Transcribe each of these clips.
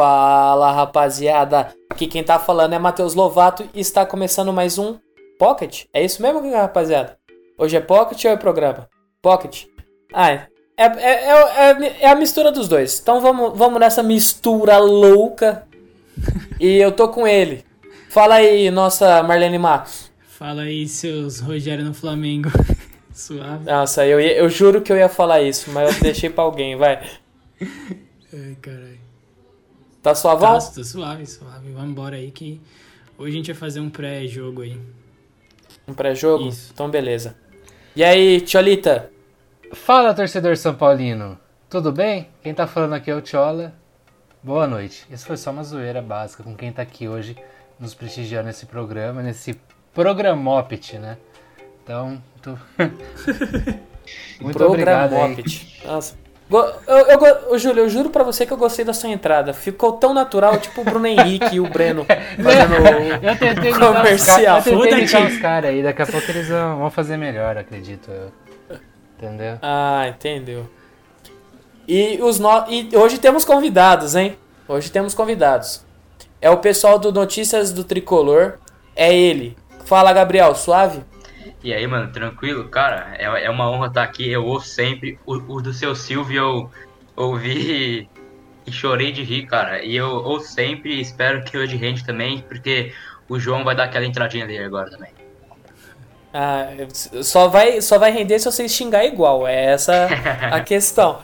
Fala rapaziada, aqui quem tá falando é Matheus Lovato e está começando mais um Pocket. É isso mesmo, rapaziada? Hoje é Pocket ou é programa? Pocket. Ah, é, é, é, é, a mistura dos dois. Então vamos, vamos nessa mistura louca. E eu tô com ele. Fala aí, nossa Marlene Matos. Fala aí, seus Rogério no Flamengo. Suave. Nossa, eu, eu juro que eu ia falar isso, mas eu deixei pra alguém, vai. Ai, caralho. Tá suavão? Tá, tô suave, suave. Vamos embora aí que hoje a gente vai fazer um pré-jogo aí. Um pré-jogo? Isso. Então beleza. E aí, Tcholita? Fala, torcedor São Paulino. Tudo bem? Quem tá falando aqui é o Tchola. Boa noite. Isso foi só uma zoeira básica com quem tá aqui hoje nos prestigiando nesse programa, nesse programopit, né? Então, tô... muito obrigado aí. Nossa. Eu, eu, ô, Júlio, eu juro pra você que eu gostei da sua entrada. Ficou tão natural, tipo o Bruno Henrique e o Breno fazendo o- Eu tentei os Comercial. caras eu tentei Foda-te. os caras aí, daqui a pouco eles vão, vão fazer melhor, acredito eu. Entendeu? Ah, entendeu. E, os no... e hoje temos convidados, hein? Hoje temos convidados. É o pessoal do Notícias do Tricolor. É ele. Fala, Gabriel, suave? E aí, mano, tranquilo? Cara, é, é uma honra estar aqui. Eu ouço sempre. O, o do seu Silvio eu ouvi e chorei de rir, cara. E eu ouço sempre e espero que hoje rende também, porque o João vai dar aquela entradinha dele agora também. Ah, só vai, só vai render se vocês xingar igual. É essa a questão.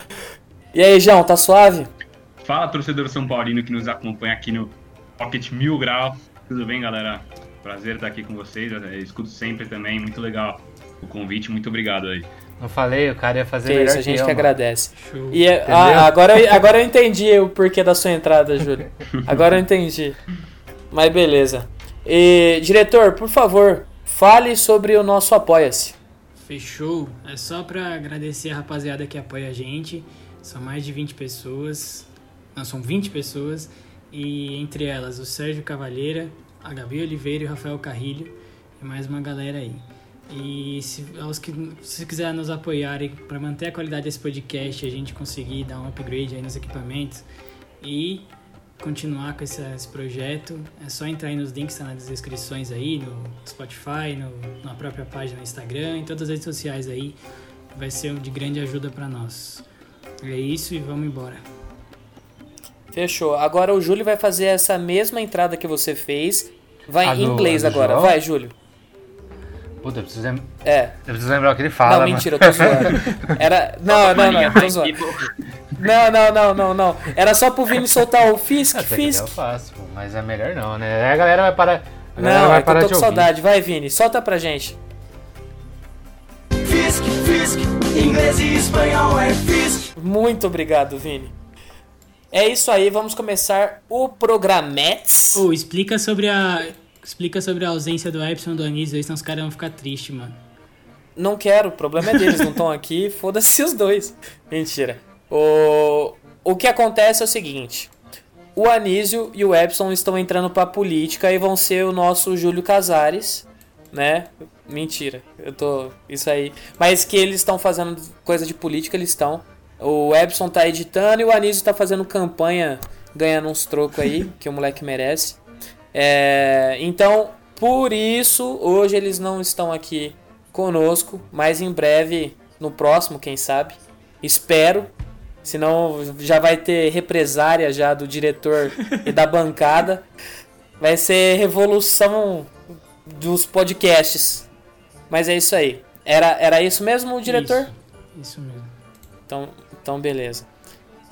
E aí, João, tá suave? Fala, torcedor São Paulino que nos acompanha aqui no Pocket Mil Grau. Tudo bem, galera? Prazer estar aqui com vocês. Eu escuto sempre também. Muito legal o convite. Muito obrigado aí. Não falei, o cara ia fazer Que melhor isso, a gente eu, que agradece. Show. E é- Entendeu? ah, agora, eu- agora eu entendi o porquê da sua entrada, Júlio. Agora eu entendi. Mas beleza. E, diretor, por favor, fale sobre o nosso Apoia-se. Fechou. É só pra agradecer a rapaziada que apoia a gente. São mais de 20 pessoas. Não, são 20 pessoas. E entre elas o Sérgio Cavalheira, a Gabi Oliveira e o Rafael Carrilho. E mais uma galera aí. E se, aos que, se quiser nos apoiarem para manter a qualidade desse podcast, a gente conseguir dar um upgrade aí nos equipamentos e continuar com esse, esse projeto, é só entrar aí nos links tá nas descrições aí, no Spotify, no, na própria página no Instagram, em todas as redes sociais aí. Vai ser de grande ajuda para nós. É isso e vamos embora. Fechou. Agora o Júlio vai fazer essa mesma entrada que você fez. Vai A em do- inglês agora. João? Vai, Júlio. Puta, eu preciso, lem- É. eu preciso lembrar o que ele fala, não, mano. mentira, eu tô zoando. Era. Não, não, não, tô zoando. Não, não, não, não, não. Era só pro Vini soltar o Fisk, Até que eu Fisk. faço, mas é melhor não, né? Aí a galera vai parar. A galera Não, vai é que eu parar tô com saudade. Vai, Vini, solta pra gente. Fisk, Fisk, inglês e espanhol é Fisk. Muito obrigado, Vini. É isso aí, vamos começar o Programetes. Ô, explica sobre a. Explica sobre a ausência do Epson e do Anísio aí, senão os caras vão ficar tristes, mano. Não quero, o problema é deles, não estão aqui, foda-se os dois. Mentira. O, o que acontece é o seguinte: o Anísio e o Epson estão entrando pra política e vão ser o nosso Júlio Casares, né? Mentira, eu tô. Isso aí. Mas que eles estão fazendo coisa de política, eles estão. O Epson tá editando e o Anísio tá fazendo campanha, ganhando uns trocos aí, que o moleque merece. É, então, por isso, hoje eles não estão aqui conosco, mas em breve, no próximo, quem sabe. Espero. Senão já vai ter represária já do diretor e da bancada. Vai ser revolução dos podcasts. Mas é isso aí. Era, era isso mesmo, diretor? Isso, isso mesmo. Então, então, beleza.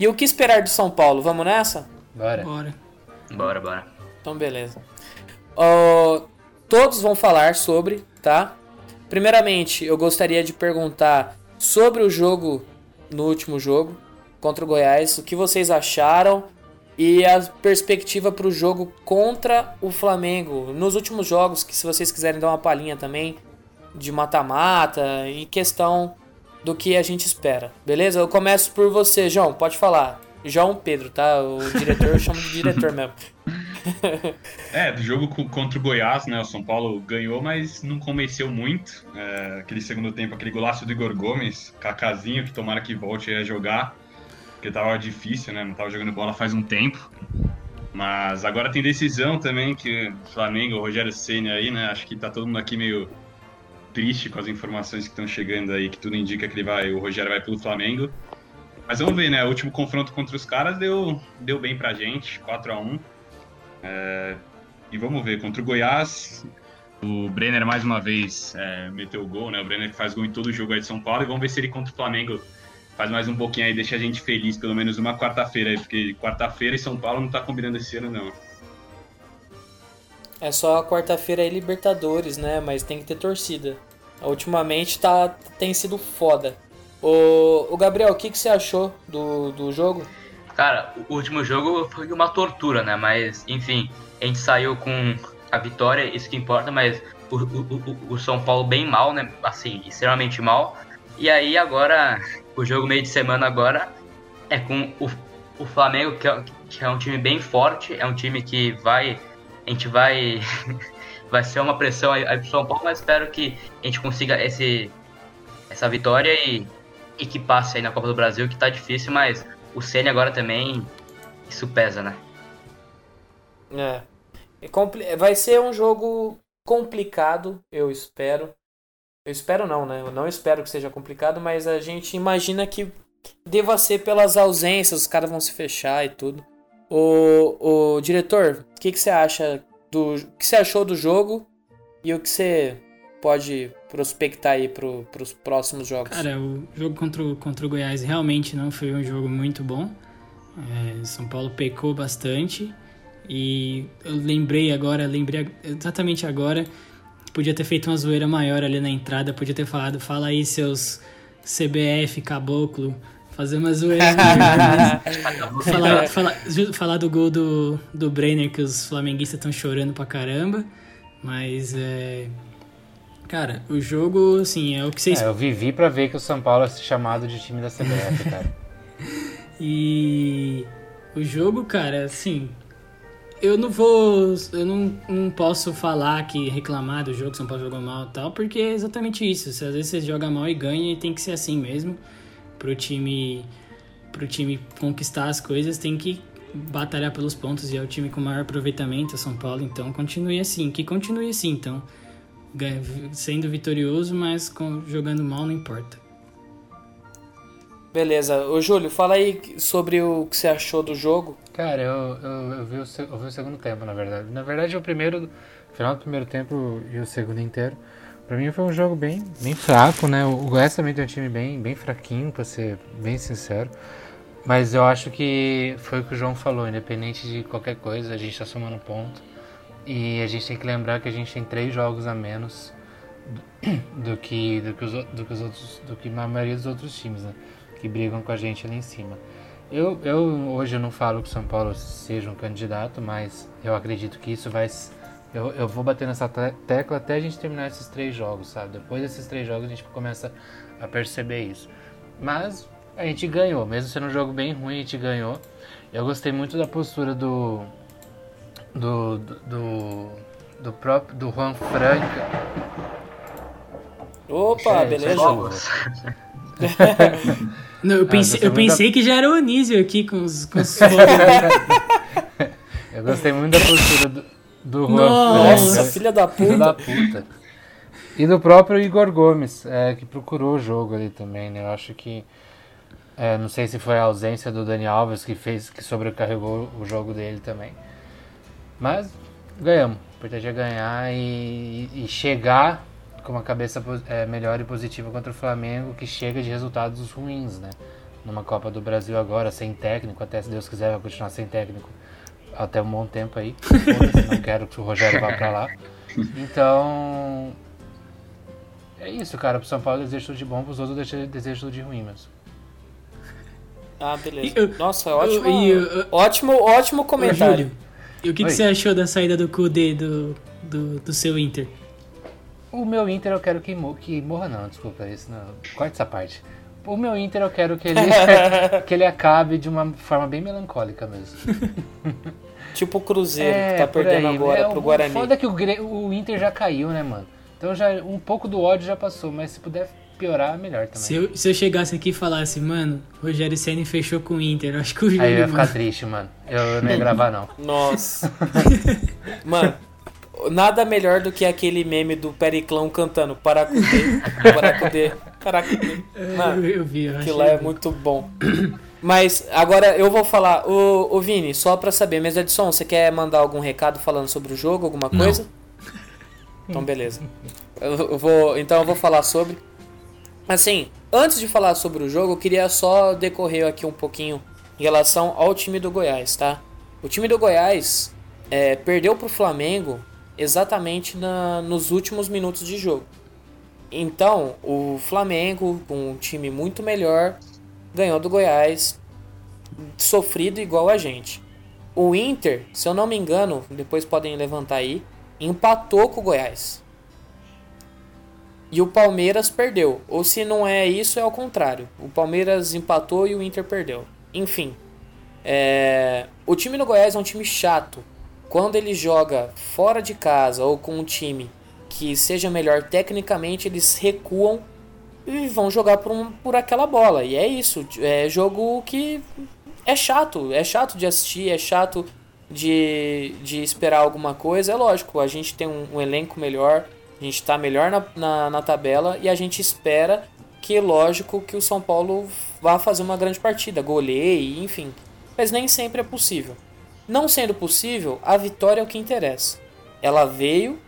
E o que esperar do São Paulo? Vamos nessa? Bora. Bora. Bora, bora. Então, beleza. Ó, todos vão falar sobre, tá? Primeiramente, eu gostaria de perguntar sobre o jogo no último jogo contra o Goiás. O que vocês acharam? E a perspectiva para o jogo contra o Flamengo. Nos últimos jogos, que se vocês quiserem dar uma palhinha também de mata-mata e questão do que a gente espera. Beleza? Eu começo por você, João. Pode falar. João Pedro, tá? O diretor eu chamo de diretor mesmo. é, do jogo contra o Goiás, né? O São Paulo ganhou, mas não convenceu muito. É, aquele segundo tempo, aquele golaço do Igor Gomes, Cacazinho, que tomara que volte a jogar, porque tava difícil, né? Não tava jogando bola faz um tempo. Mas agora tem decisão também, que o Flamengo, o Rogério Senna aí, né? Acho que tá todo mundo aqui meio triste com as informações que estão chegando aí, que tudo indica que ele vai, o Rogério vai pelo Flamengo. Mas vamos ver, né? O último confronto contra os caras deu, deu bem pra gente, 4 a 1 é, E vamos ver, contra o Goiás, o Brenner mais uma vez é, meteu o gol, né? O Brenner faz gol em todo jogo aí de São Paulo. E vamos ver se ele contra o Flamengo faz mais um pouquinho aí, deixa a gente feliz, pelo menos uma quarta-feira aí, porque quarta-feira e São Paulo não tá combinando esse ano, não. É só quarta-feira aí Libertadores, né? Mas tem que ter torcida. Ultimamente tá, tem sido foda. O, o Gabriel, o que, que você achou do, do jogo? Cara, o último jogo foi uma tortura, né? Mas, enfim, a gente saiu com a vitória, isso que importa, mas o, o, o São Paulo bem mal, né? Assim, extremamente mal. E aí agora, o jogo meio de semana agora é com o, o Flamengo, que é, que é um time bem forte, é um time que vai. A gente vai. vai ser uma pressão aí, pro São Paulo, mas espero que a gente consiga esse, essa vitória e e que passe aí na Copa do Brasil, que tá difícil, mas o Ceni agora também, isso pesa, né? É vai ser um jogo complicado, eu espero. Eu espero não, né? Eu não espero que seja complicado, mas a gente imagina que deva ser pelas ausências, os caras vão se fechar e tudo. O, o diretor, o que, que você acha do. O que você achou do jogo e o que você pode prospectar aí pro, pros próximos jogos? Cara, o jogo contra o, contra o Goiás realmente não foi um jogo muito bom. É, São Paulo pecou bastante. E eu lembrei agora, lembrei exatamente agora, podia ter feito uma zoeira maior ali na entrada, podia ter falado, fala aí seus CBF, caboclo, fazer uma zoeira maior, falar, falar, falar, do gol do, do Brenner que os flamenguistas estão chorando pra caramba, mas é, Cara, o jogo, assim, é o que vocês. É, eu vivi para ver que o São Paulo é chamado de time da CBF, cara. e o jogo, cara, assim. Eu não vou. Eu não, não posso falar que reclamar do jogo que São Paulo jogou mal e tal, porque é exatamente isso. Se às vezes você joga mal e ganha, tem que ser assim mesmo. Pro time. Pro time conquistar as coisas, tem que batalhar pelos pontos e é o time com maior aproveitamento, São Paulo, então continue assim, que continue assim, então sendo vitorioso, mas com, jogando mal não importa. Beleza. Ô Júlio, fala aí sobre o que você achou do jogo. Cara, eu, eu, eu, vi, o, eu vi o segundo tempo, na verdade. Na verdade, o primeiro, final do primeiro tempo e o segundo inteiro. Pra mim foi um jogo bem, bem fraco, né? O Goiás também tem um time bem, bem fraquinho, pra ser bem sincero. Mas eu acho que foi o que o João falou, independente de qualquer coisa, a gente tá somando ponto. E a gente tem que lembrar que a gente tem três jogos a menos do que, do que, os, do que os outros, do que a maioria dos outros times, né? Que brigam com a gente ali em cima. Eu, eu hoje eu não falo que o São Paulo seja um candidato, mas eu acredito que isso vai. Eu, eu vou bater nessa tecla até a gente terminar esses três jogos, sabe? Depois desses três jogos a gente começa a perceber isso. Mas a gente ganhou, mesmo sendo um jogo bem ruim, a gente ganhou. Eu gostei muito da postura do, do, do, do próprio do Juan Franca. Opa, é, beleza? Não, eu pensei, ah, eu pensei da... que já era o Anísio aqui com os, com os Eu gostei muito da postura do, do Juan Nossa, filha da puta. Filha da puta. E do próprio Igor Gomes, é, que procurou o jogo ali também, né? Eu acho que. É, não sei se foi a ausência do Dani Alves que fez, que sobrecarregou o jogo dele também. Mas ganhamos. O importante é ganhar e, e chegar com uma cabeça é, melhor e positiva contra o Flamengo, que chega de resultados ruins, né? Numa Copa do Brasil agora, sem técnico, até se Deus quiser vai continuar sem técnico até um bom tempo aí. não quero que o Rogério vá pra lá. Então. É isso, cara. Pro São Paulo desejo tudo de bom, pros outros desejo tudo de ruim mesmo. Ah, beleza. Eu- Nossa, ótimo, e eu- ótimo, ótimo comentário. E o que, que você achou da saída do Kudê do, do, do seu Inter? O meu Inter eu quero que, mo que morra, não, desculpa, isso não. Corta essa parte. O meu Inter eu quero que ele, que ele acabe de uma forma bem melancólica mesmo. Tipo o Cruzeiro, que tá É, perdendo aí. agora É, pro o Guarani. foda é que o, o Inter já caiu, né, mano? Então já um pouco do ódio já passou, mas se puder piorar, melhor também. Se eu, se eu chegasse aqui e falasse, mano, Rogério Senna fechou com o Inter, eu acho que o Júlio. Aí eu ia ficar mano, triste, mano. Eu não ia gravar, não. Nossa. Mano, nada melhor do que aquele meme do Periclão cantando Paracudê, Paracudê, Paracudê. Mano, eu, eu vi, eu aquilo achei lá é muito bom. Mas agora eu vou falar, ô, ô Vini, só pra saber, mesa de som, você quer mandar algum recado falando sobre o jogo, alguma Não. coisa? Então beleza. Eu vou, então eu vou falar sobre. Assim, antes de falar sobre o jogo, eu queria só decorrer aqui um pouquinho em relação ao time do Goiás, tá? O time do Goiás é, perdeu pro Flamengo exatamente na, nos últimos minutos de jogo. Então, o Flamengo, com um time muito melhor, ganhou do Goiás, sofrido igual a gente. O Inter, se eu não me engano, depois podem levantar aí, empatou com o Goiás. E o Palmeiras perdeu. Ou se não é isso, é ao contrário. O Palmeiras empatou e o Inter perdeu. Enfim. é, O time do Goiás é um time chato. Quando ele joga fora de casa ou com um time que seja melhor tecnicamente, eles recuam e vão jogar por, um, por aquela bola. E é isso. É jogo que é chato. É chato de assistir, é chato de, de esperar alguma coisa. É lógico, a gente tem um, um elenco melhor, a gente tá melhor na, na, na tabela e a gente espera que, lógico, que o São Paulo vá fazer uma grande partida, goleie, enfim. Mas nem sempre é possível. Não sendo possível, a vitória é o que interessa. Ela veio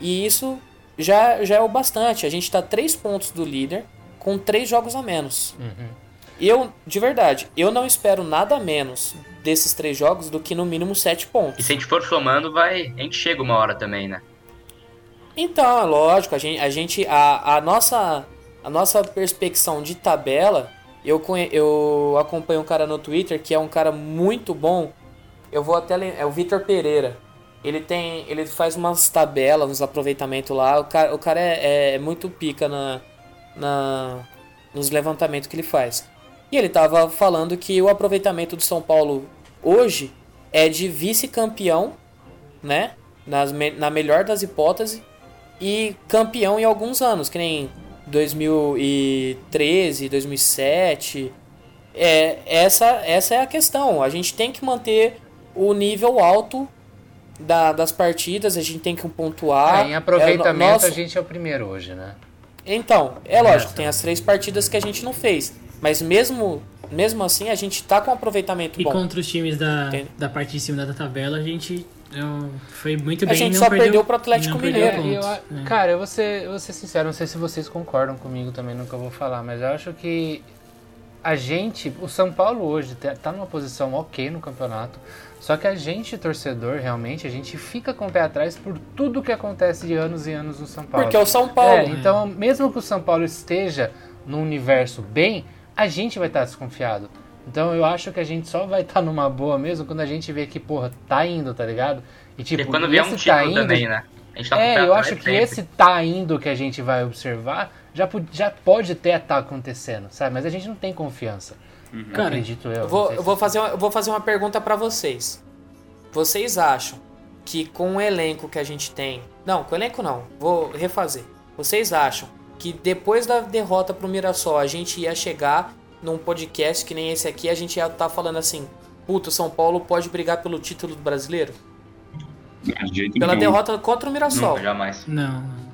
e isso já, já é o bastante. A gente está três pontos do líder com três jogos a menos. Eu, de verdade, eu não espero nada menos desses três jogos do que no mínimo sete E pontos. se a gente for somando, vai. A gente chega uma hora também, né? Então, é lógico, a gente, a, gente a, a nossa a nossa perspecção de tabela, eu, eu acompanho um cara no Twitter que é um cara muito bom. Eu vou até é o Vitor Pereira. Ele tem, ele faz umas tabelas, uns aproveitamentos lá. O cara, o cara é, é muito pica na, na nos levantamentos que ele faz. E ele tava falando que o aproveitamento do São Paulo hoje é de vice-campeão, né? Nas, na melhor das hipóteses, e campeão em alguns anos, que nem 2013, 2007. É, essa, essa é a questão. A gente tem que manter o nível alto da- das partidas, a gente tem que pontuar. É, em aproveitamento É, no- nosso- a gente é o primeiro hoje, né? Então, é lógico, tem as três partidas que a gente não fez. Mas mesmo, mesmo assim, a gente tá com um aproveitamento E bom. contra os times da, Entende? da parte de cima da tabela, a gente não, foi muito A bem. gente não só perdeu, perdeu pro Atlético Mineiro. É, eu a- né? Cara, eu vou, ser, eu vou ser sincero, não sei se vocês concordam comigo também no que eu vou falar, mas eu acho que a gente, o São Paulo hoje tá- tá numa posição ok no campeonato, só que a gente, torcedor, realmente, a gente fica com o pé atrás por tudo que acontece de anos e anos no São Paulo. Porque é o São Paulo. É, então, mesmo que o São Paulo esteja num universo bem, a gente vai estar desconfiado. Então eu acho que a gente só vai estar numa boa mesmo quando a gente vê que, porra, tá indo, tá ligado? E tipo, e quando vier um título tá indo, também, né? A gente tá com o é, pé eu acho que sempre. esse tá indo que a gente vai observar já, já pode até estar acontecendo, sabe? Mas a gente não tem confiança. Cara, acredito eu. Eu não vou, se- vou, fazer uma, eu vou fazer uma pergunta pra vocês. Vocês acham que com o elenco que a gente tem. Não, com o elenco não. Vou refazer. Vocês acham que depois da derrota pro Mirassol a gente ia chegar num podcast que nem esse aqui, a gente ia estar falando assim: Puta, o São Paulo pode brigar pelo título do brasileiro? De jeito Pela nenhum. derrota contra o Mirassol. Nunca, jamais. Não, não.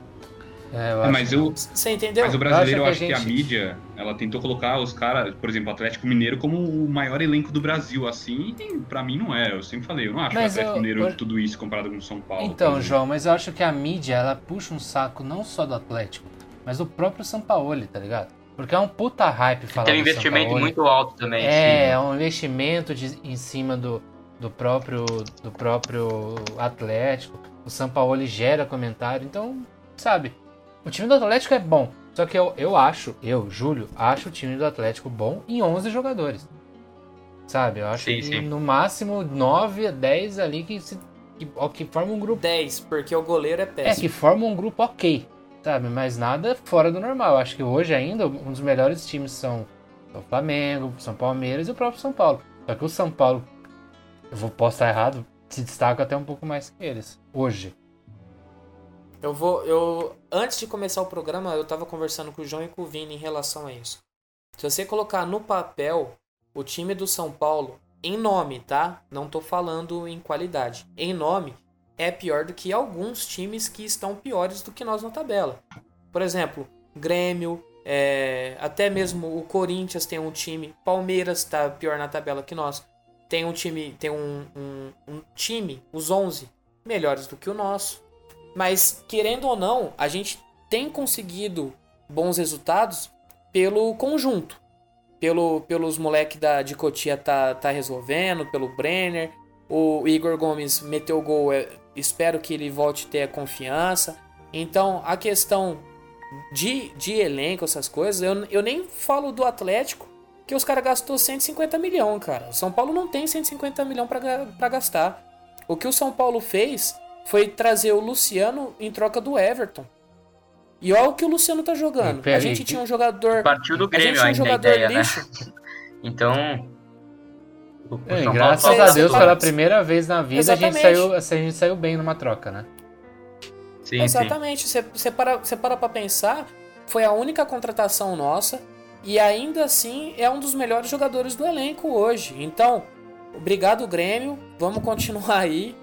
É, eu É, mas, eu, Você entendeu? mas o brasileiro, eu Eu acho que, que a a gente- mídia, ela tentou colocar os caras, por exemplo, o Atlético Mineiro como o maior elenco do Brasil, assim, e pra mim não é. Eu sempre falei, eu não acho Mas o Atlético eu- Mineiro eu- tudo isso comparado com o São Paulo. Então. João, mas eu acho que a mídia, ela puxa um saco não só do Atlético, mas do próprio Sampaoli, tá ligado? Porque é um puta hype falar Tem um investimento muito alto também. É, é um investimento de- em cima do, do, próprio, do próprio Atlético. O Sampaoli gera comentário. Então, sabe, o time do Atlético é bom. Só que eu, eu acho, eu, Júlio, acho o time do Atlético bom em 11 jogadores. Sabe? Eu acho Sim, que sim. no máximo 9 a 10 ali que, se, que, que formam um grupo. 10, porque o goleiro é É, péssimo. que formam um grupo ok, sabe? Mas nada fora do normal. Eu acho que hoje ainda um dos melhores times são o Flamengo, São Palmeiras e o próprio São Paulo. Só que o São Paulo, eu vou, posso estar errado, se destaca até um pouco mais que eles. Hoje. Eu vou. Eu, antes de começar o programa, eu tava conversando com o João e com o Vini em relação a isso. Se você colocar no papel o time do São Paulo, em nome, tá? Não tô falando em qualidade. Em nome, é pior do que alguns times que estão piores do que nós na tabela. Por exemplo, Grêmio, é, até mesmo o Corinthians tem um time, Palmeiras tá pior na tabela que nós. Tem um time, tem um, um, um time, os 11, melhores do que o nosso. Mas, querendo ou não, a gente tem conseguido bons resultados pelo conjunto. Pelo, pelos moleques da, de Cotia tá, tá resolvendo, pelo Brenner. O Igor Gomes meteu o gol, é, espero que ele volte a ter a confiança. Então, a questão de, de elenco, essas coisas, eu, eu nem falo do Atlético, que os caras gastou 150 milhões, cara. O São Paulo não tem 150 milhões para gastar. O que o São Paulo fez foi trazer o Luciano em troca do Everton. E olha o que o Luciano tá jogando. Pera A gente tinha um jogador. Partiu do A gente Grêmio tinha um jogador ideia, né? lixo. Então. O, o É, graças a Deus, Sim, pela sim. primeira vez na vida, a gente, saiu, a gente saiu bem numa troca, né? Sim, sim. Exatamente. Você, você, para, você para pra pensar, foi a única contratação nossa. E ainda assim é um dos melhores jogadores do elenco hoje. Então, obrigado, Grêmio. Vamos continuar aí.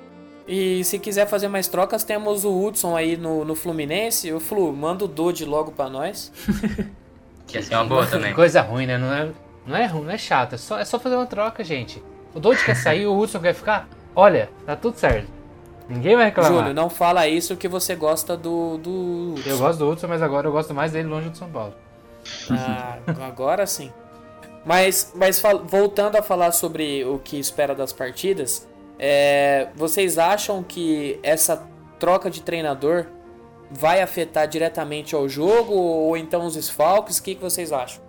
E se quiser fazer mais trocas, temos o Hudson aí no, no Fluminense. O Flu, manda o Dodge logo pra nós. Que ia ser uma boa também. Coisa ruim, né? Não é, não é ruim, não é chato. É só, é só fazer uma troca, gente. O Doide quer sair, o Hudson quer ficar. Olha, tá tudo certo. Ninguém vai reclamar. Júlio, não fala isso que você gosta do. do... Eu gosto do Hudson, mas agora eu gosto mais dele longe do São Paulo. Ah, agora sim. Mas, mas voltando a falar sobre o que espera das partidas, é, vocês acham que essa troca de treinador vai afetar diretamente ao jogo ou então os desfalques? O que, que vocês acham?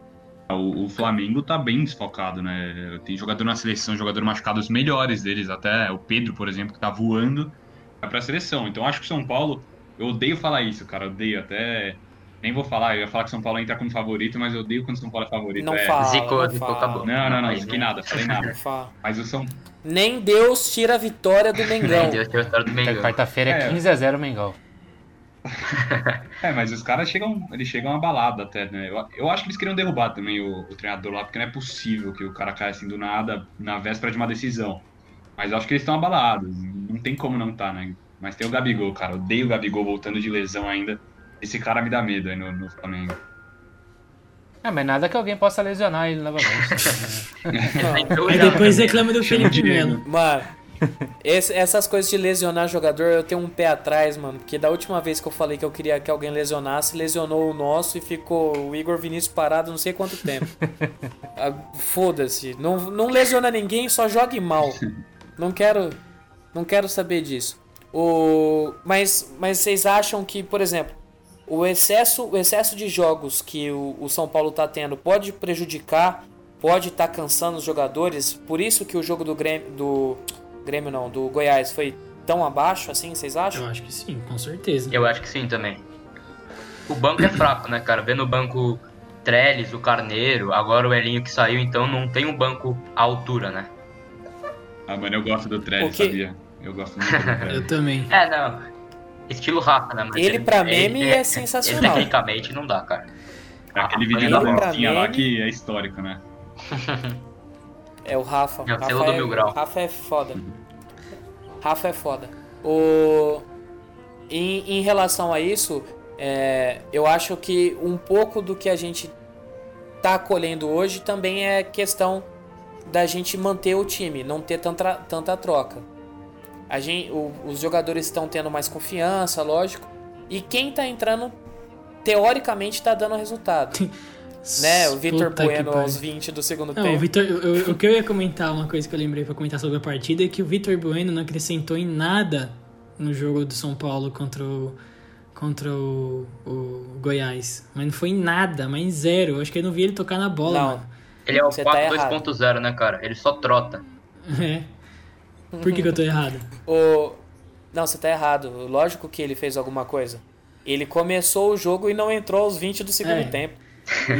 O, o Flamengo tá bem desfocado, né? Tem jogador na seleção, jogador machucado, os melhores deles, até o Pedro, por exemplo, que tá voando, vai pra seleção. Então acho que o São Paulo, eu odeio falar isso, cara, odeio até. Nem vou falar, eu ia falar que o São Paulo entra como favorito, mas eu odeio quando o São Paulo é favorito. Não é. fala. Zicou, não zicou, fala, acabou. Não, não, não, Mas, fiquei né? nada, falei nada. não fala. Mas o São Nem Deus tira a vitória do Mengão. Deus, tem a história do Mengão. Quarta-feira é É. 15x0 Mengão. É, mas os caras chegam, eles chegam abalados até, né? Eu, eu acho que eles queriam derrubar também o, o treinador lá, porque não é possível que o cara caia assim do nada na véspera de uma decisão. Mas eu acho que eles estão abalados, não tem como não tá, né? Mas tem o Gabigol, cara, eu odeio o Gabigol voltando de lesão ainda. Esse cara me dá medo aí no, no Flamengo. Ah, mas nada que alguém possa lesionar ele novamente. né? Aí depois reclama do Felipe. Melo. Mano, esse- essas coisas de lesionar jogador, eu tenho um pé atrás, mano. Porque da última vez que eu falei que eu queria que alguém lesionasse, lesionou o nosso e ficou o Igor Vinícius parado não sei quanto tempo. Ah, Foda-se. Não, não lesiona ninguém, só jogue mal. Não quero. Não quero saber disso. O, mas, mas vocês acham que, por exemplo, o excesso, o excesso de jogos que o, o São Paulo tá tendo pode prejudicar, pode estar cansando os jogadores? Por isso que o jogo do Grêmio, do Grêmio não, do Goiás foi tão abaixo assim, vocês acham? Eu acho que sim, com certeza. Eu acho que sim também. O banco é fraco, né, cara? Vendo o banco Trellis, o Carneiro, agora o Elinho que saiu, então não tem um banco à altura, né? Ah, mano, eu gosto do Trellis, sabia? Eu gosto muito do Trellis. Eu também. É, não. Estilo Rafa, né? Mas Ele, pra meme, é sensacional. Ele, tecnicamente não dá, cara. Aquele Ah, vídeo ele da pra Rafinha lá que é histórico, né? É o Rafa. É o Rafa, do é, Mil Grau. Rafa é foda. Rafa é foda. O... Em, em relação a isso, é, eu acho que um pouco do que a gente tá colhendo hoje também é questão da gente manter o time, não ter tanta, tanta troca. A gente, o- os jogadores estão tendo mais confiança, lógico. E quem tá entrando, teoricamente, tá dando resultado. né? O Vitor Bueno aos 20 do segundo Não, tempo. o Vitor, eu- eu- o que eu ia comentar, uma coisa que eu lembrei pra comentar sobre a partida é que o Vitor Bueno não acrescentou em nada no jogo do São Paulo contra o, contra o, o Goiás. Mas não foi em nada, mas em zero. Eu acho que eu não vi ele tocar na bola, Não. mano. Ele é o Você tá 4 errado. 2.0, né, cara? Ele só trota. É. Por que, que eu tô errado? O... Não, você tá errado. Lógico que ele fez alguma coisa. Ele começou o jogo e não entrou aos 20 do segundo É. tempo.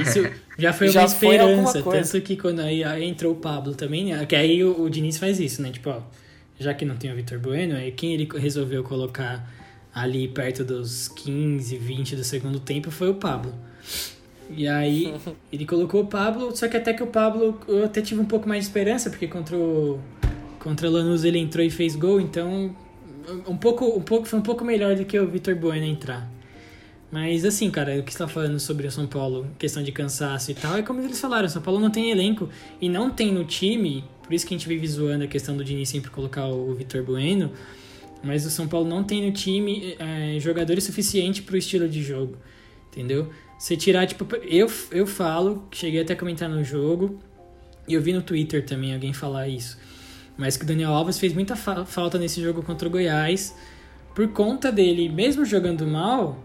Isso já foi Já uma foi esperança. coisa. Tanto que quando aí, aí entrou o Pablo também, né? Que aí o, o Diniz faz isso, né? Tipo, ó, já que não tem o Vitor Bueno, aí quem ele resolveu colocar ali perto dos 15, 20 do segundo tempo foi o Pablo. E aí ele colocou o Pablo, só que até que o Pablo eu até tive um pouco mais de esperança, porque contra o, contra o Lanús ele entrou e fez gol, então um pouco, um pouco, foi um pouco melhor do que o Vitor Bueno entrar. Mas assim, cara, o que você tá falando sobre o São Paulo, questão de cansaço e tal, é como eles falaram, o São Paulo não tem elenco e não tem no time, por isso que a gente vive zoando a questão do Diniz sempre colocar o Vitor Bueno, mas o São Paulo não tem no time é, jogadores suficientes pro estilo de jogo, entendeu? Você tirar, tipo, eu, eu falo, cheguei até a comentar no jogo, e eu vi no Twitter também alguém falar isso, mas que o Daniel Alves fez muita fa- falta nesse jogo contra o Goiás, por conta dele, mesmo jogando mal,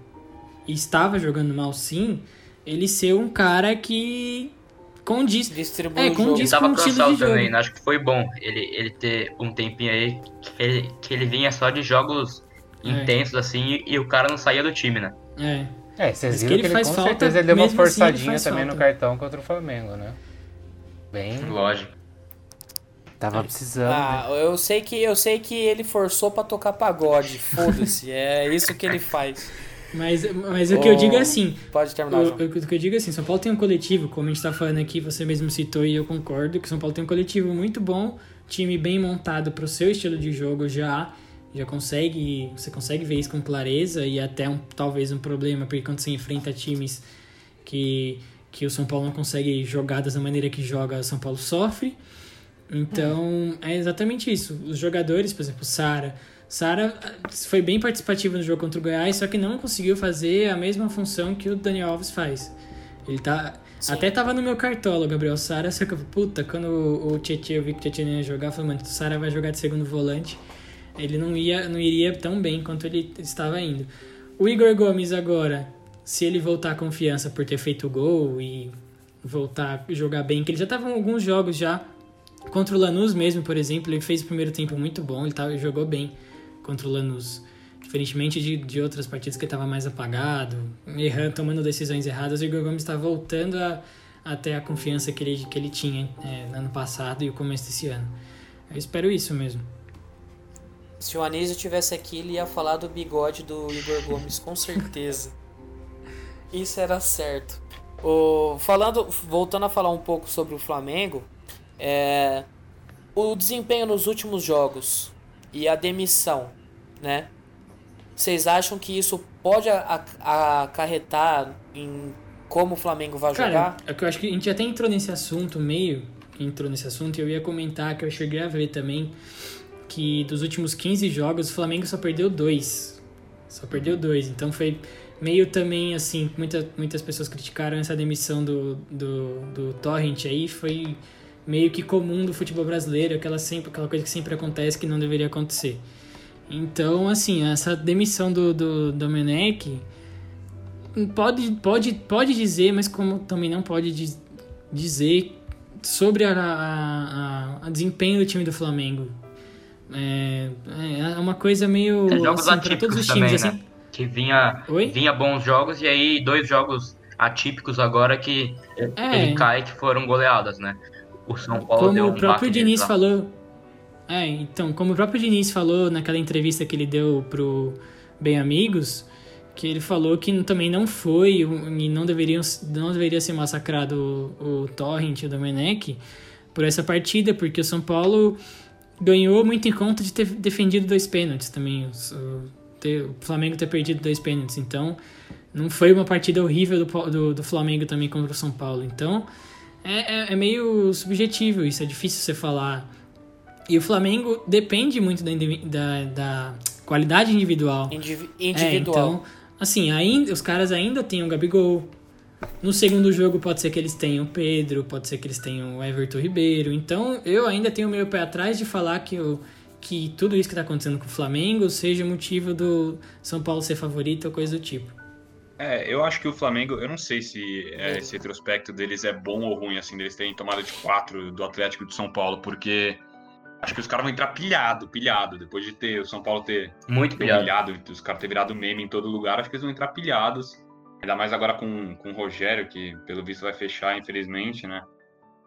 e estava jogando mal sim, ele ser um cara que condiz. Distribui É, o como jogo. Com o estilo cansado de jogo. também, né? acho que foi bom ele, ele ter um tempinho aí que ele, que ele vinha só de jogos É. intensos assim e, e o cara não saía do time, né? É. É, vocês Mas que viram ele que ele, faz com falta, certeza ele deu uma assim, ele forçadinha faz também falta. no cartão contra o Flamengo, né? Bem, Lógico. Tava precisando. né? Ah, eu sei que eu sei que ele forçou pra tocar pagode. Foda-se, é isso que ele faz. Mas, mas o que eu digo é assim, Pode terminar, O, o que eu digo é assim, São Paulo tem um coletivo, como a gente tá falando aqui, você mesmo citou e eu concordo, que São Paulo tem um coletivo muito bom, time bem montado pro seu estilo de jogo já, já consegue, você consegue ver isso com clareza e até um, talvez um problema, porque quando você enfrenta times que, que o São Paulo não consegue jogar da maneira que joga, o São Paulo sofre. Então, é exatamente isso. Os jogadores, por exemplo, Sara. Sara ah, foi bem participativo no jogo contra o Goiás, só que não conseguiu fazer a mesma função que o Daniel Alves faz. Ele tá. Até tava no meu cartola, Gabriel Sara, só que eu, puta, quando o, o Tietchan, eu vi que o Tietchan ia jogar, eu falei, mano, o Sara vai jogar de segundo volante. Ele não, ia, não iria tão bem quanto ele estava indo. O Igor Gomes agora, se ele voltar a confiança por ter feito o gol e voltar a jogar bem, que ele já tava em alguns jogos já, Contra o Lanús mesmo, por exemplo, ele fez o primeiro tempo muito bom, ele tava, jogou bem contra o Lanús. Diferentemente de, de outras partidas que ele estava mais apagado, errando, tomando decisões erradas, o Igor Gomes está voltando a, até a confiança que ele, que ele tinha é, no ano passado e o começo desse ano. Eu espero isso mesmo. Se o Anísio tivesse aqui, ele ia falar do bigode do Igor Gomes, com certeza. Isso era certo. O, falando, voltando a falar um pouco sobre o Flamengo, é, o desempenho nos últimos jogos e a demissão, né? Vocês acham que isso pode acarretar em como o Flamengo vai Cara, jogar? é que eu acho que a gente até entrou nesse assunto meio, que entrou nesse assunto, e eu ia comentar que eu cheguei a ver também que dos últimos 15 jogos o Flamengo só perdeu dois. Só perdeu dois. Então foi meio também assim, muita, muitas pessoas criticaram essa demissão do, do, do Torrent aí, foi meio que comum do futebol brasileiro, aquela, sempre, aquela coisa que sempre acontece que não deveria acontecer. Então, assim, essa demissão do, do Domenech pode, pode, pode dizer, mas como também não pode diz- dizer sobre a, a, a- a desempenho do time do Flamengo. É, é uma coisa meio É, jogos assim, para todos atípicos os times, também, né? assim. Que vinha, Oi? vinha bons jogos e aí dois jogos atípicos agora que É. ele cai que foram goleadas, né? O São Paulo deu Como um o próprio Diniz lá. falou. É, então, como o próprio Diniz falou naquela entrevista que ele deu pro Bem Amigos, que ele falou que também não foi e não, deveriam, não deveria ser massacrado o, o Torrent e o Domenech por essa partida, porque o São Paulo ganhou muito em conta de ter defendido dois pênaltis também. O, ter- o Flamengo ter perdido dois pênaltis. Então, não foi uma partida horrível do, do, do Flamengo também contra o São Paulo. Então, é, é, é meio subjetivo isso, é difícil você falar. E o Flamengo depende muito da, da, da qualidade individual. Indivi- É, individual. então, assim, ainda, os caras ainda têm o Gabigol. No segundo jogo pode ser que eles tenham o Pedro, pode ser que eles tenham o Everton Ribeiro. Então eu ainda tenho meio pé atrás de falar que, o que tudo isso que tá acontecendo com o Flamengo seja motivo do São Paulo ser favorito ou coisa do tipo. É, eu acho que o Flamengo, eu não sei se é, esse retrospecto deles é bom ou ruim, assim, deles terem tomado de quatro do Atlético de São Paulo, porque acho que os caras vão entrar pilhado, pilhado, depois de ter o São Paulo ter Muito pilhado. pilhado, os caras ter virado meme em todo lugar, acho que eles vão entrar pilhados. Ainda mais agora com, com o Rogério, que pelo visto vai fechar, infelizmente, né?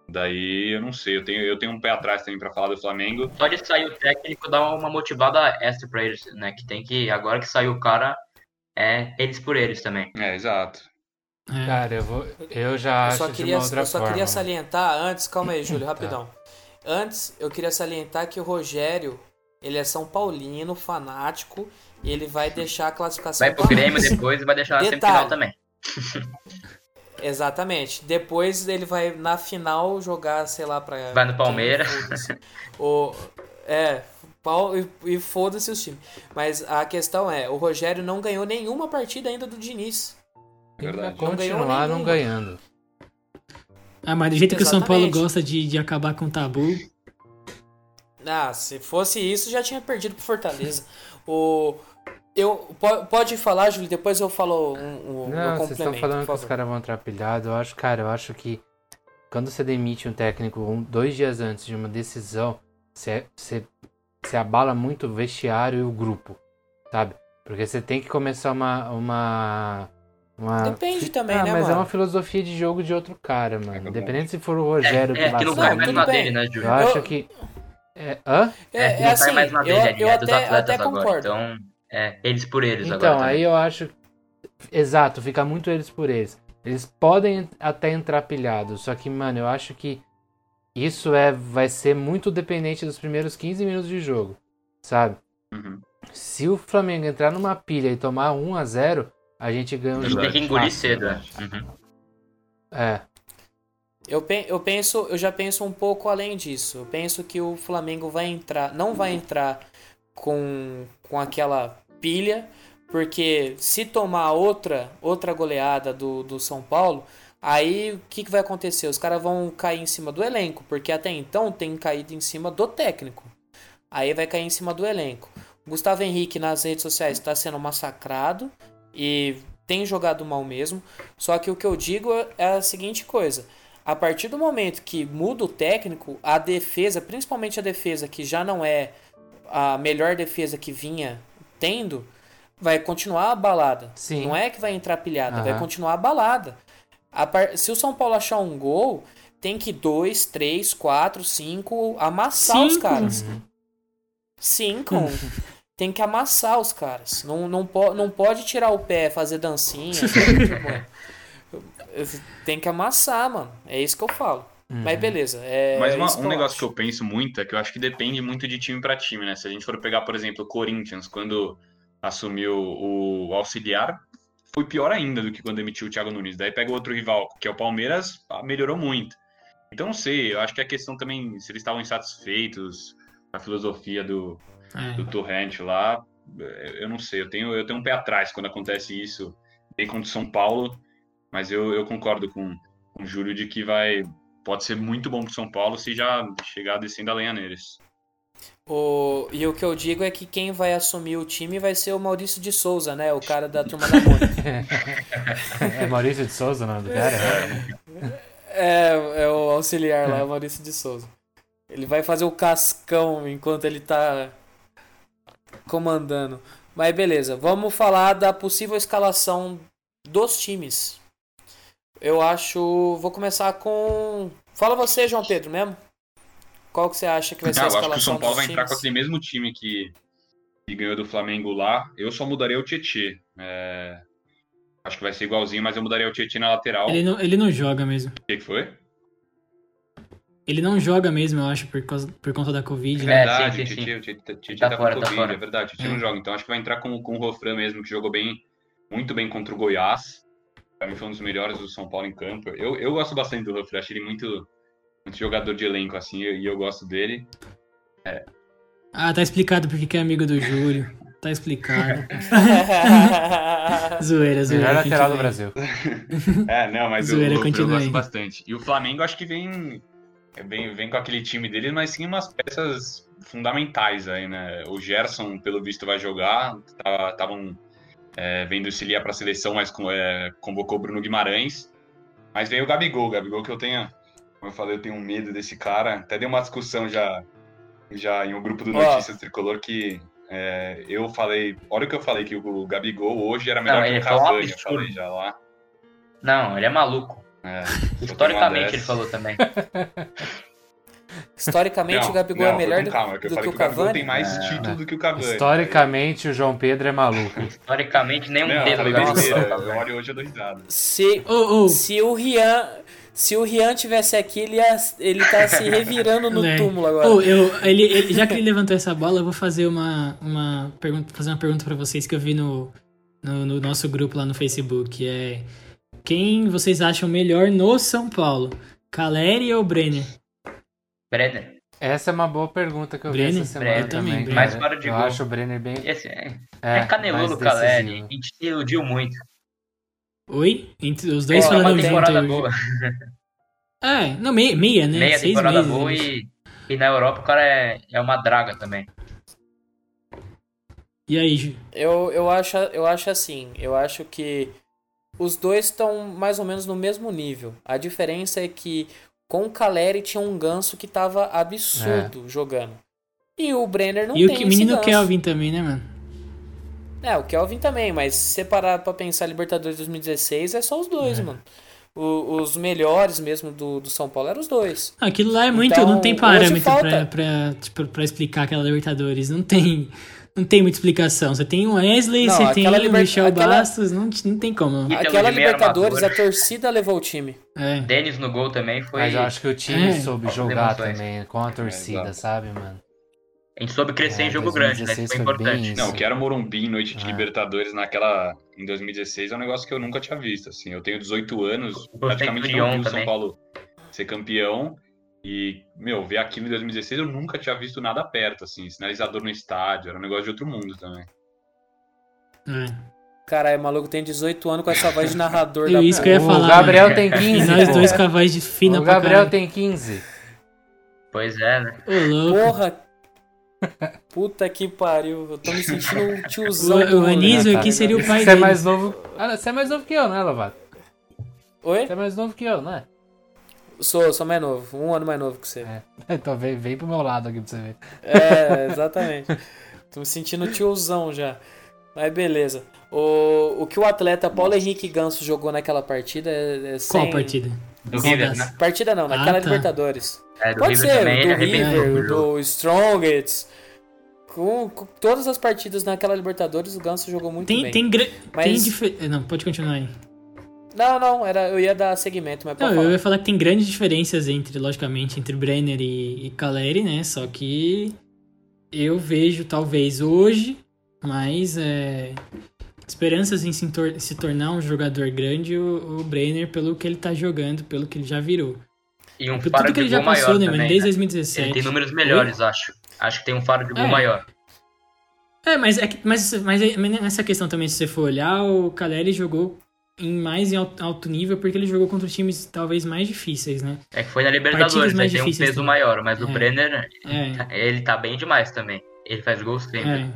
Daí eu não sei, eu tenho, eu tenho um pé atrás também pra falar do Flamengo. Só de sair o técnico dá uma motivada extra pra eles, né? Que tem que, agora que saiu o cara, é eles por eles também. É, exato. É. Cara, eu, vou, eu já Eu acho só de queria, uma outra eu só forma. queria salientar antes, calma aí, Júlio, Tá. rapidão. Antes, eu queria salientar que o Rogério, ele é São Paulino, fanático, e ele vai deixar a classificação Vai pro Grêmio depois e vai deixar na Detalhe. semifinal também. Exatamente. Depois ele vai na final jogar, sei lá, pra. Vai no Palmeiras. foda-se. o, é, pau, e, e foda-se os times. Mas a questão é, o Rogério não ganhou nenhuma partida ainda do Diniz. Vai Verdade. Não ganhou continuar não nenhuma. ganhando. Ah, mas do jeito que o São Paulo Exatamente. gosta de, de acabar com o tabu, Ah, se fosse isso, já tinha perdido pro Fortaleza. o. Eu, po- pode falar, Júlio, depois eu falo um, um, Não, vocês estão complemento, falando que os caras vão entrar pilhados. Eu acho, cara, eu acho que quando você demite um técnico um, dois dias antes de uma decisão, você, você, você abala muito o vestiário e o grupo, sabe? Porque você tem que começar uma. uma, uma Depende também, ah, né, mas é mano? uma filosofia de jogo de outro cara, mano. verdade. Independente se for o Rogério É, é que não Não, mais na dele, né, Júlio? Eu acho Eu- que. É, hã? É, é que não assim, cai mais na eu, dele, ali, eu é dos até, atletas até agora. concordo. Então, é eles por eles Então, agora. aí também. eu acho. Exato, fica muito eles por eles. Eles podem até entrar pilhados, só que, mano, eu acho que isso é vai ser muito dependente dos primeiros 15 minutos de jogo, sabe? Uhum. Se o Flamengo entrar numa pilha e tomar 1 a 0 a gente ganha o A gente jogo. tem que engolir fácil. cedo, né? Uhum. É, Eu, pen- eu penso, eu já penso um pouco além disso. Eu penso que o Flamengo vai entrar, não vai entrar com, com aquela pilha, porque se tomar outra outra goleada do, do São Paulo, aí o que, que vai acontecer? Os caras vão cair em cima do elenco, porque até então tem caído em cima do técnico. Aí vai cair em cima do elenco. O Gustavo Henrique nas redes sociais está sendo massacrado e tem jogado mal mesmo. Só que o que eu digo é a seguinte coisa: a partir do momento que muda o técnico, a defesa, principalmente a defesa que já não é a melhor defesa que vinha tendo, vai continuar abalada. Sim. Não é que vai entrar pilhada, vai Aham. continuar abalada. A par- Se o São Paulo achar um gol, tem que dois, três, quatro, cinco amassar os Cinco? caras. Cinco. tem que amassar os caras. Não, não, po não pode tirar o pé, fazer dancinha. sabe? tem que amassar, mano. É isso que eu falo. Mas beleza. É, Mas uma- um negócio acho. que eu penso muito é que eu acho que depende muito de time pra time, né? Se a gente for pegar, por exemplo, o Corinthians, quando assumiu o auxiliar, foi pior ainda do que quando emitiu o Thiago Nunes. Daí pega o outro rival, que é o Palmeiras, melhorou muito. Então não sei, eu acho que a questão também, se eles estavam insatisfeitos com a filosofia do, é, do Torrent lá, eu não sei, eu tenho, eu tenho um pé atrás quando acontece isso, bem contra o São Paulo, mas eu, eu concordo com, com o Júlio de que vai pode ser muito bom pro São Paulo se já chegar descendo a lenha neles. O... E o que eu digo é que quem vai assumir o time vai ser o Maurício de Souza, né? O cara da turma da Mônica. é Maurício de Souza o nome do cara? É, é o auxiliar lá, o Maurício de Souza. Ele vai fazer o cascão enquanto ele tá comandando. Mas beleza, vamos falar da possível escalação dos times. Eu acho. Vou começar com. Fala você, João Pedro, mesmo? Qual que você acha que vai ser Ah, a eu acho que o escalação São Paulo vai entrar com aquele mesmo time que, que ganhou do Flamengo lá. Eu só mudaria o Tietê. É, Acho que vai ser igualzinho, mas eu mudaria o Tietê na lateral. ele, não, ele não joga mesmo. O que, que foi? Ele não joga mesmo, eu acho, por, causa, por conta da Covid, É, né? verdade, sim, o sim, o o Tietê Tá tá, fora, com tá Covid, fora. é verdade, o Tietê É. não joga. Então acho que vai entrar com, com o Rofran mesmo, que jogou bem, muito bem contra o Goiás. Pra mim foi um dos melhores do São Paulo em campo. Eu, eu gosto bastante do Rofran, acho ele muito jogador de elenco, assim, e eu gosto dele. Ah, tá explicado porque que é amigo do Júlio. Tá explicado. zoeira, zoeira. Melhor lateral do. Brasil. É, não, mas o Zoeira, Rofran eu gosto bastante. E o Flamengo acho que vem, é, vem, vem com aquele time dele, mas sim umas peças fundamentais aí, né? O Gerson, pelo visto, vai jogar. Estavam é, vendo se ele ia para a seleção, mas é, convocou Bruno Guimarães. Mas veio o Gabigol, o Gabigol que eu tenho, como eu falei, eu tenho um medo desse cara. Até deu uma discussão já, já em um grupo do Notícias oh. Tricolor que é, eu falei, olha o que eu falei, que o Gabigol hoje era melhor Não, que o Cavani, eu falei já lá. Não, ele é maluco. É, Historicamente ele falou também. Historicamente não, o Gabigol não, é melhor do, calma, do que, que, o Cavani. tem mais é, título do que o Cavani. Historicamente o João Pedro é maluco. Historicamente nem um dedo da Agora hoje eu dou risada. Se, oh, oh. se o Rian se o Rian tivesse aqui, ele, ia, ele tá se revirando no né? túmulo agora. Oh, eu, ele, ele, já que ele levantou essa bola, eu vou fazer uma, uma pergunta, fazer uma pergunta para vocês que eu vi no, no, no, nosso grupo lá no Facebook. É quem vocês acham melhor no São Paulo? Caleri ou Brenner? Brenner. Essa é uma boa pergunta que eu Brenner? vi essa semana Brenner, também. Mais fora de eu gol. acho o Brenner bem... Esse é, é, é caneludo Caleri. A gente se iludiu muito. Oi? Entre os dois oh, falando uma temporada boa. É, não, meia, meia né? Meia Seis temporada meses, boa e, e na Europa o cara é, é uma draga também. E aí, Eu, eu, acho, eu acho assim, eu acho que os dois estão mais ou menos no mesmo nível. A diferença é que com o Caleri tinha um ganso que tava absurdo é. jogando. E o Brenner não e tem E o menino Kelvin também, né, mano? É, o Kelvin também, mas se você parar pra pensar Libertadores 2016, é só os dois, é. mano. O, os melhores mesmo do, do São Paulo eram os dois. Aquilo lá é muito. Então, não tem parâmetro falta... pra, pra, tipo, pra explicar aquela Libertadores. Não tem. Não tem muita explicação. Você tem o Wesley, não, você tem o liber... Michel aquela... Bastos, não, não tem como. Aquela Libertadores, a torcida levou o time. É. Denis no gol também foi. Mas eu acho que o time é. soube jogar também com a torcida, é, sabe, mano? A gente soube crescer é, em jogo grande, né? Isso foi importante. Não, que era Morumbi, noite de ah. Libertadores naquela. Em 2016 é um negócio que eu nunca tinha visto. Assim, eu tenho 18 anos, praticamente não vi o São Paulo ser campeão. E, meu, ver aquilo em 2016 eu nunca tinha visto nada perto, assim, sinalizador no estádio, era um negócio de outro mundo também. É. Caralho, maluco tem 18 anos com essa voz de narrador eu, da Isso que eu ia falar. O Gabriel tem 15. E nós dois com a voz de fina O Gabriel tem 15. Pois é, né? Ô, Porra, Puta que pariu, eu tô me sentindo um tiozão. O, o Anísio aqui seria o pai você dele. É mais novo... Ah, você é mais novo que eu, né, Lovato? Oi? Você é mais novo que eu, não é? Sou, sou mais novo. Um ano mais novo que você. É. Então vem, vem pro meu lado aqui pra você ver. É, exatamente. tô me sentindo tiozão já. Mas beleza. O, o que o atleta Paulo Henrique Ganso jogou naquela partida é, é sem... Qual partida? Do River, né? Partida não, naquela ah, tá. Libertadores. É, do Pode River ser, também, do River, do Strongest. Com, com, todas as partidas naquela Libertadores, o Ganso jogou muito tem, bem. Tem, mas... tem dif... Não, pode continuar aí. Não, não, era, eu ia dar segmento, mas Não, eu ia falar que tem grandes diferenças entre, logicamente, entre Brenner e, e Caleri, né? Só que eu vejo, talvez, hoje, mais é, esperanças em se, tor se, tornar um jogador grande o, o Brenner pelo que ele tá jogando, pelo que ele já virou. E um faro Tudo que ele já passou, né, mano? Desde 2017. Ele tem números melhores, Oi? acho. Acho que tem um faro de gol é. maior. É, mas, é, mas, mas, mas nessa questão também, se você for olhar, o Caleri jogou em mais em alto nível porque ele jogou contra times talvez mais difíceis, né? É que foi na Libertadores, né? Tem um peso também. maior, mas é. o Brenner, é. ele tá bem demais também. Ele faz gols sempre. É.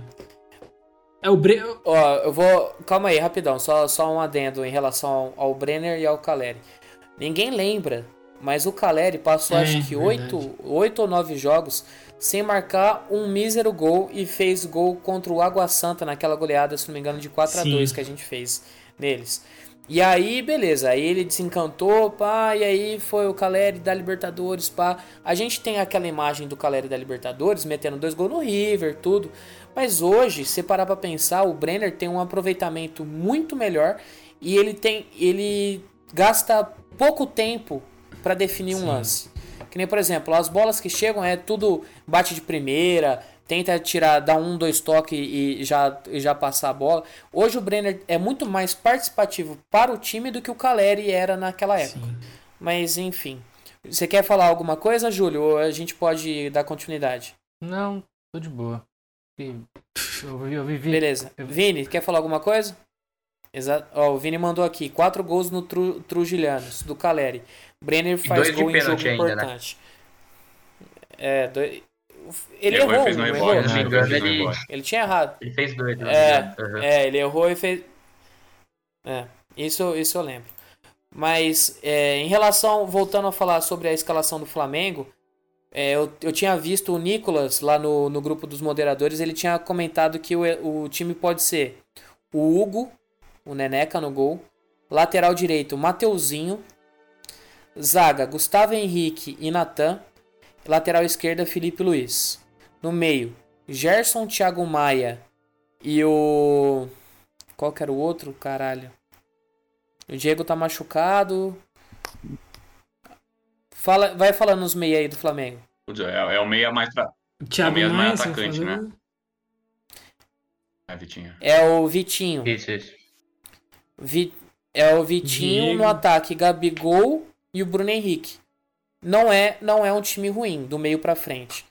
É o Bre... Ó, eu vou. Calma aí, rapidão. Só, só um adendo em relação ao, ao Brenner e ao Caleri. Ninguém lembra mas o Caleri passou é, acho que oito, oito ou nove jogos sem marcar um mísero gol e fez gol contra o Água Santa naquela goleada, se não me engano, de 4 a 2 que a gente fez neles. E aí, beleza, aí ele desencantou, pá, e aí foi o Caleri da Libertadores, pá. A gente tem aquela imagem do Caleri da Libertadores metendo dois gols no River, tudo. Mas hoje, se parar pra pensar, o Brenner tem um aproveitamento muito melhor e ele tem ele gasta pouco tempo para definir Sim. um lance. Que nem, por exemplo, as bolas que chegam é tudo bate de primeira, tenta tirar, dar um, dois toques e já, e já passar a bola. Hoje o Brenner é muito mais participativo para o time do que o Caleri era naquela época. Sim. Mas enfim. Você quer falar alguma coisa, Júlio? Ou a gente pode dar continuidade? Não, tô de boa. Eu, eu vivi. Beleza. Vini, quer falar alguma coisa? Exato. Ó, o Vini mandou aqui: quatro gols no Tru, Trujilhanos, do Caleri. Brenner faz gol em jogo ainda, né? importante. Né? É, dois... Ele errou, errou, não errou. Não, engano, ele... ele tinha errado. Ele fez dois. Né? É, uhum. é, ele errou e fez... É, isso, isso eu lembro. Mas é, em relação, voltando a falar sobre a escalação do Flamengo, é, eu, eu tinha visto o Nicolas lá no, no grupo dos moderadores, ele tinha comentado que o, o time pode ser o Hugo, o Neneca no gol, lateral direito Mateuzinho, zaga Gustavo Henrique e Natan, lateral esquerda Felipe Luiz. No meio, Gerson, Thiago Maia e o. Qual que era o outro? Caralho. O Diego tá machucado. Fala, vai falando nos meia aí do Flamengo. É, é o meia mais pra. É o Maia, mais você atacante, né? É, Vitinho. É o Vitinho. Isso, isso. Vi- é o Vitinho Diego. no ataque, Gabigol e o Bruno Henrique. Não é, não é um time ruim do meio pra frente.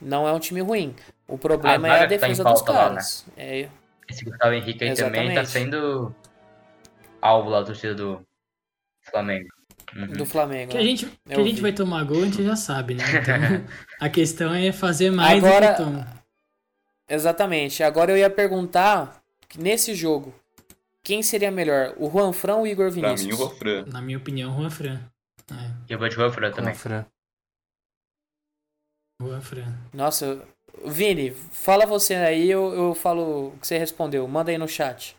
Não é um time ruim. O problema A é a tá defesa dos pauta lá, caras. É, Esse Gustavo Henrique aí também tá Exatamente. sendo alvo lá da torcida do Flamengo. Uhum. do Flamengo. Que a né? gente, que a gente vai tomar gol, a gente já sabe, né? Então, a questão é fazer mais Agora- do que toma. Exatamente. Agora eu ia perguntar que nesse jogo, quem seria melhor? O Juan Fran ou o Igor Pra Vinícius? mim, o Rofran. Na minha opinião, Juan Fran. É, E eu vou de Rofran Com também. a Fran. Juan Fran. Nossa, Vini, fala você aí, eu, eu falo o que você respondeu. Manda aí no chat.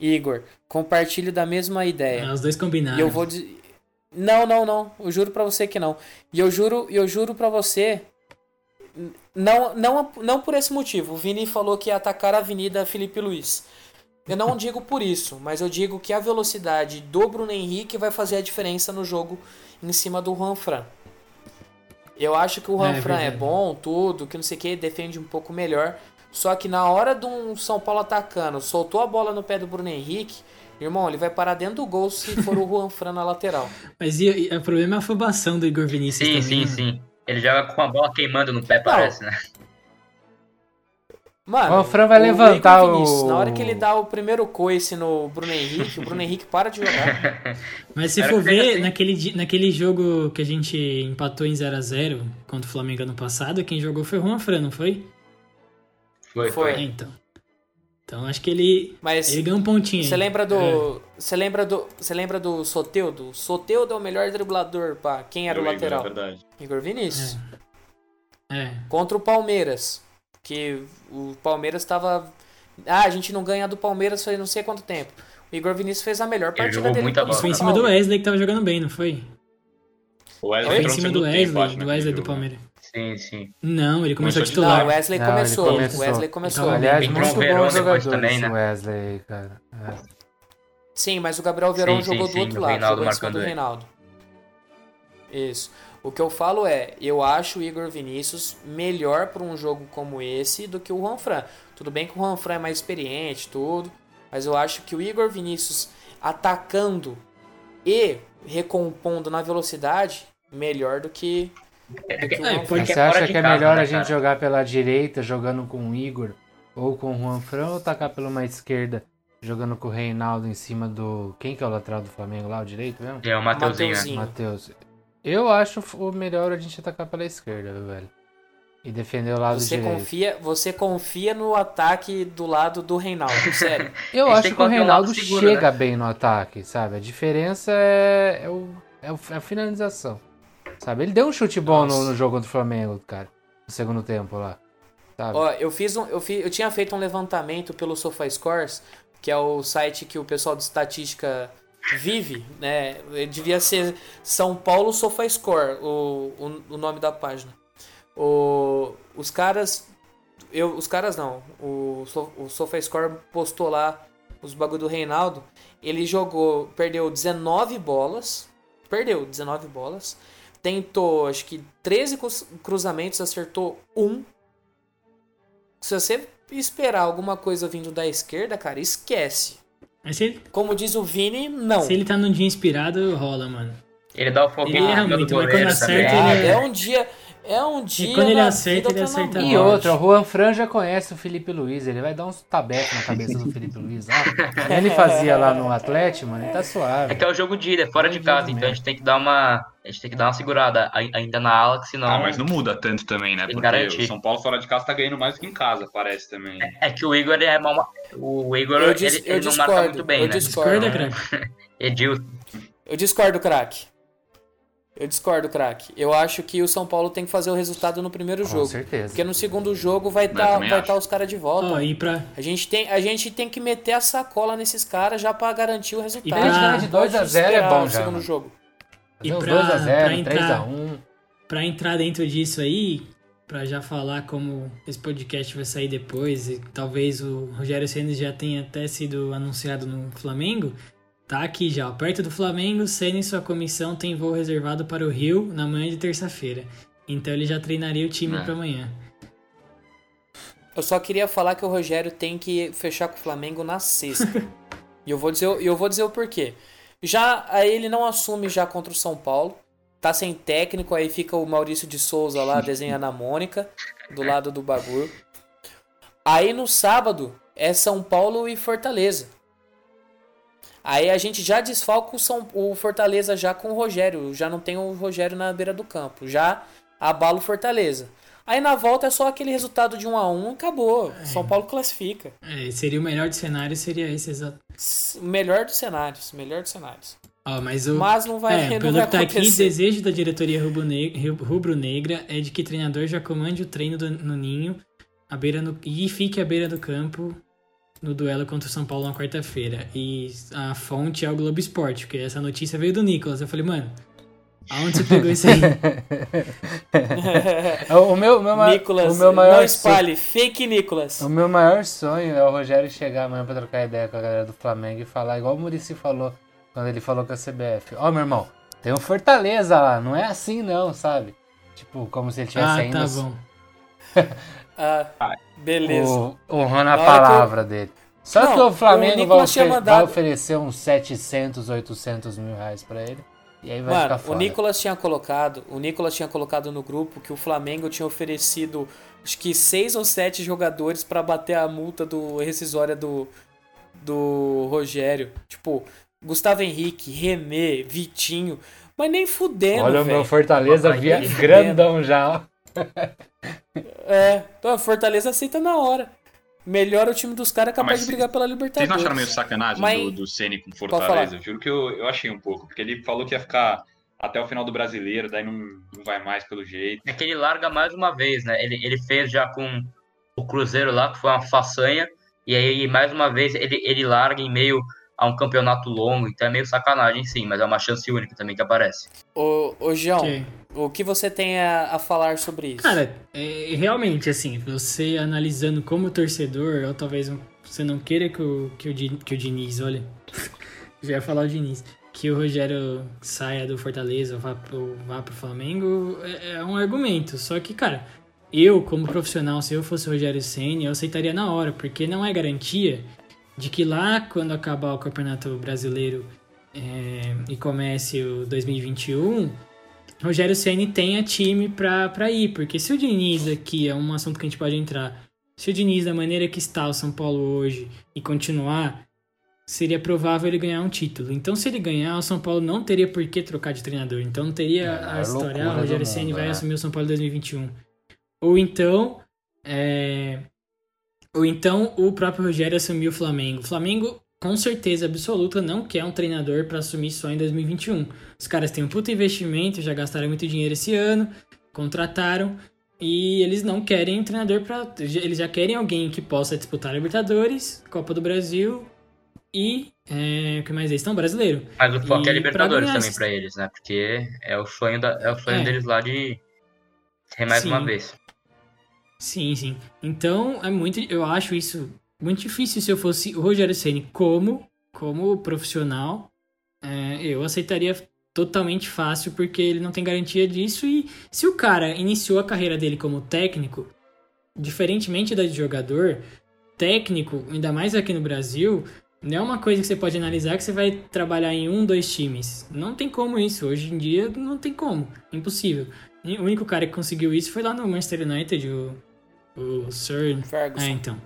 Igor, compartilhe da mesma ideia. É, os dois combinaram. E eu vou dizer. Não, não, não. Eu juro pra você que não. E eu juro, eu juro pra você. Não, não, não por esse motivo. O Vini falou que ia atacar a Avenida Felipe Luiz. Eu não digo por isso, mas eu digo que a velocidade do Bruno Henrique vai fazer a diferença no jogo em cima do Juan Fran. Eu acho que o Juan É, Fran é verdade. bom, tudo, que não sei o que, defende um pouco melhor. Só que na hora de um São Paulo atacando, soltou a bola no pé do Bruno Henrique, irmão, ele vai parar dentro do gol se for o Juan Fran na lateral. Mas e, e o problema é a afobação do Igor Vinícius Sim, também. sim, né? sim. Ele joga com a bola queimando no pé, parece, né? Mano, O Fran vai Igor levantar Vinícius, o- Na hora que ele dá o primeiro coice no Bruno Henrique, o Bruno Henrique para de jogar. Mas se Era for ver, assim. naquele, naquele jogo que a gente empatou em 0x0 contra o Flamengo ano passado, quem jogou foi o Juan Fran, não foi? Foi, Foi. É, então. Então acho que ele, Mas ele ganhou um pontinho. você lembra É. do. Você lembra do. Você lembra do Soteudo? Soteudo é o melhor driblador, pá. Quem era o Eu lembro, lateral? É verdade. Igor Vinícius. É. Contra o Palmeiras. Que o Palmeiras tava. Ah, a gente não ganha do Palmeiras faz não sei quanto tempo. O Igor Vinícius fez a melhor Ele partida dele. muita bola. Foi em cima do. Wesley que tava jogando bem, não foi? O Wesley Foi em cima do segundo tempo, Wesley, acho, do Wesley do né? Palmeiras. Sim, sim. Não, ele começou Começou a titular. Não, o Wesley Não, ele começou. começou. O Wesley começou. Então, Aliás, Entrou muito o Verón bons depois jogadores também, né? Wesley, cara. É. Sim, mas o Gabriel Verón Sim, jogou sim, do outro lado, Reinaldo jogou em cima marcando do ele. Reinaldo. Isso. O que eu falo é, eu acho o Igor Vinícius melhor para um jogo como esse do que o Juan Fran. Tudo bem que o Juan Fran é mais experiente, tudo, mas eu acho que o Igor Vinícius atacando e recompondo na velocidade melhor do que, É. Porque Você é fora acha que é casa, melhor né, a gente jogar pela direita, jogando com o Igor ou com o Juan Fran, ou tacar pela uma esquerda, jogando com o Reinaldo em cima do. Quem que é o lateral do Flamengo lá, o direito mesmo? É o Mateuzinho, né? Mateuzinho. Matheus. Eu acho o melhor a gente atacar pela esquerda, viu, velho. E defender o lado Você direito. confia, você confia no ataque do lado do Reinaldo, sério. Eu acho que o Reinaldo seguro, chega né? bem no ataque, sabe? A diferença é, é, o- é o- é a finalização. Sabe? Ele deu um chute bom no, no jogo contra o Flamengo, cara. No segundo tempo lá. Sabe? Ó, eu fiz um, eu eu tinha feito um levantamento pelo SofaScores, que é o site que o pessoal de estatística vive, né? Devia ser São Paulo SofaScore, o, o, o nome da página. O, os caras, eu, os caras não, o, o SofaScore postou lá os bagulho do Reinaldo. Ele jogou, perdeu 19 bolas, perdeu 19 bolas, tentou acho que 13 cruz- cruzamentos, acertou um se você esperar alguma coisa vindo da esquerda, cara, esquece. Mas se ele, Como diz o Vini, não. se ele tá num dia inspirado, rola, mano. Ele dá o Ele foguinho erra muito, mas quando acerta, Ah, ele é um dia. É um dia. quando ele vida, ele outra na acerta E outra, o Juan Fran já conhece o Felipe Luiz, ele vai dar uns tabecos na cabeça do Felipe Luiz. Como ele fazia lá no Atlético, mano, ele tá suave. É que é o jogo de ida, é fora de Jogo de casa, então a gente tem que dar uma. A gente tem que dar uma segurada ai- ainda na ala, que senão. Ah, mas não muda tanto também, né? Porque garantir. o São Paulo fora de casa tá ganhando mais do que em casa, parece também. É que o Igor é mal. O Igor Eu ele, dis- ele eu não marca muito bem, eu né? discordo. Discorda? Edilson. Eu discordo, craque. Eu discordo, craque. Eu acho que o São Paulo tem que fazer o resultado no primeiro Com jogo. certeza. Porque no segundo jogo vai Eu estar tá os caras de volta. E pra, A gente, tem, a gente tem que meter a sacola nesses caras já pra garantir o resultado. E pra gente ganhar de Não pode 2 a 0 é bom o já, segundo jogo. E pra- 2x0, pra entrar- 3x1. pra entrar dentro disso aí, pra já falar como esse podcast vai sair depois, e talvez o Rogério Ceni já tenha até sido anunciado no Flamengo, tá aqui já, perto do Flamengo, Ceni e sua comissão tem voo reservado para o Rio na manhã de terça-feira. Então ele já treinaria o time É. pra amanhã. Eu só queria falar que o Rogério tem que fechar com o Flamengo na sexta. e eu vou dizer, o- eu vou dizer o porquê. Já aí ele não assume já contra o São Paulo. Tá sem técnico, aí fica o Maurício de Souza lá desenhando a Mônica do lado do bagulho. Aí no sábado é São Paulo e Fortaleza. Aí a gente já desfalca o, São, o Fortaleza já com o Rogério. Já não tem o Rogério na beira do campo. Já abala o Fortaleza. Aí na volta é só aquele resultado de 1 a 1 e acabou. São Paulo classifica. É, seria o melhor de cenários, seria esse exato. Melhor dos cenários. Melhor dos cenários. Ó, mas o... Mas não vai, É, não pelo vai que tá aqui, acontecer. desejo da diretoria rubro-ne- rubro-negra é de que o treinador já comande o treino do- no ninho à beira no- e fique à beira do campo no duelo contra o São Paulo na quarta-feira. E a fonte é o Globo Esporte, porque essa notícia veio do Nicolas. Eu falei, mano, aonde você pegou isso aí? O meu, o meu, Nicolas, o meu maior não espalhe. Fake Nicolas. O meu maior sonho é o Rogério chegar amanhã pra trocar ideia com a galera do Flamengo e falar igual o Murici falou quando ele falou com a CBF. Ó, meu irmão, tem um Fortaleza lá, não é assim não, sabe? Tipo, como se ele tivesse ah, ainda tá bom. Ah, beleza. o, honrando a palavra dele. Só Não, que o o Flamengo vai, Nicolas tinha ofe- mandado- vai oferecer uns 700, 800 mil reais pra ele. E aí vai Mano, ficar o fora. Nicolas tinha colocado, o Nicolas tinha colocado no grupo que o Flamengo tinha oferecido acho que seis ou sete jogadores pra bater a multa do rescisória do do Rogério. Tipo, Gustavo Henrique, René, Vitinho, mas nem fudendo, Olha o meu. Fortaleza via grandão já, ó. É, então a Fortaleza aceita na hora. Melhor o time dos caras é capaz mas de brigar pela Vocês Libertadores. não acharam meio sacanagem Mas- do, do Ceni com. Fortaleza? Juro que eu, eu achei um pouco, porque ele falou que ia ficar até o final do brasileiro, daí não, não vai mais pelo jeito. É que ele larga mais uma vez, né? Ele, ele fez já com o Cruzeiro lá, que foi uma façanha, e aí mais uma vez ele, ele larga em meio a um campeonato longo, então é meio sacanagem sim, mas é uma chance única também que aparece. Ô, ô João, Ok. O que você tem a, a falar sobre isso? Cara, é, realmente, assim, você analisando como torcedor, ou talvez você não queira que o, que o, que o Diniz, olha, já ia falar o Diniz, que o Rogério saia do Fortaleza ou vá pro, vá pro Flamengo, é, é um argumento. Só que, cara, eu, como profissional, se eu fosse o Rogério Senna, eu aceitaria na hora, porque não é garantia de que lá, quando acabar o Campeonato Brasileiro é, e comece o 2021, Rogério Ceni tenha time pra, pra ir, porque se o Diniz aqui é um assunto que a gente pode entrar, se o Diniz da maneira que está o São Paulo hoje e continuar, seria provável ele ganhar um título. Então se ele ganhar, o São Paulo não teria por que trocar de treinador. Então não teria É, a a história, ah, o Rogério Ceni vai é. assumir o São Paulo em 2021. Ou então, é, ou então o próprio Rogério assumiu o Flamengo. O Flamengo, com certeza absoluta, não quer um treinador para assumir só em 2021. Os caras têm um puto investimento, já gastaram muito dinheiro esse ano, contrataram e eles não querem um treinador para, eles já querem alguém que possa disputar Libertadores, Copa do Brasil e é, o que mais eles estão brasileiro. Mas o foco E é pra Libertadores ganhar também pra eles, né? Porque é o sonho, da, é o sonho É. deles lá de ter mais Sim. uma vez. Sim, sim. Então é muito, eu acho isso muito difícil se eu fosse o Rogério Ceni como como profissional, é, eu aceitaria totalmente fácil porque ele não tem garantia disso e se o cara iniciou a carreira dele como técnico, diferentemente da de jogador, técnico, ainda mais aqui no Brasil, Não é uma coisa que você pode analisar que você vai trabalhar em um, dois times. Não tem como isso. Hoje em dia não tem como. Impossível. O único cara que conseguiu isso foi lá no Manchester United, o, o Sir. Ferguson. É, então.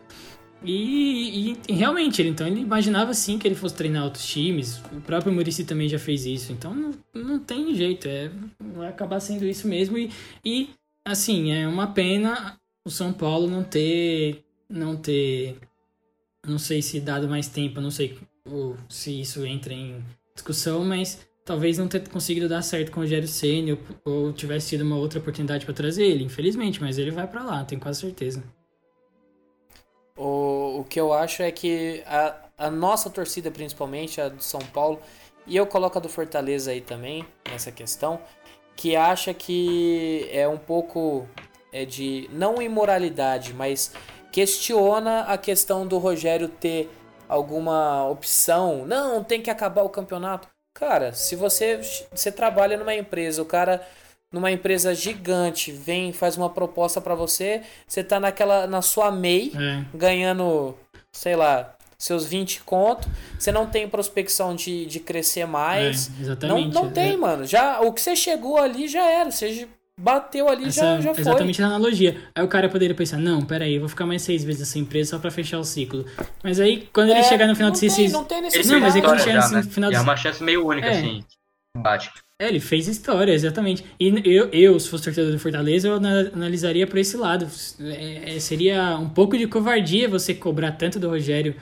E, e- realmente, ele, então ele imaginava sim que ele fosse treinar outros times. O próprio Murici também já fez isso. Então não, não tem jeito. É, vai acabar sendo isso mesmo. E, e assim, é uma pena o São Paulo não ter. Não ter. Não sei se dado mais tempo, não sei se isso entra em discussão, mas talvez não ter conseguido dar certo com o Rogério Ceni ou, ou tivesse tido uma outra oportunidade para trazer ele, infelizmente, mas ele vai para lá, tenho quase certeza. O, o que eu acho é que a, a nossa torcida, principalmente a do São Paulo, e eu coloco a do Fortaleza aí também, nessa questão, que acha que é um pouco é de não imoralidade, mas questiona a questão do Rogério ter alguma opção. Não, tem que acabar o campeonato. Cara, se você, você trabalha numa empresa, o cara numa empresa gigante vem faz uma proposta pra você, você tá naquela na sua MEI, É. ganhando, sei lá, seus 20 conto, você não tem prospecção de, de crescer mais. É, não, exatamente. não tem, É- mano. Já o que você chegou ali já era, você bateu ali Essa, já já foi. exatamente a analogia. Aí o cara poderia pensar, não, peraí, eu vou ficar mais seis vezes nessa empresa só pra fechar o ciclo. Mas aí, quando ele É, chegar no final não do tem, ciclo. não tem Ele necessidade. Não, mas é que quando história chega já, no né? final é uma chance meio única, É. assim. Bate. É, ele fez história, exatamente. E eu, eu, se fosse torcedor do Fortaleza, eu ana- analisaria por esse lado. É, é, seria um pouco de covardia você cobrar tanto do Rogério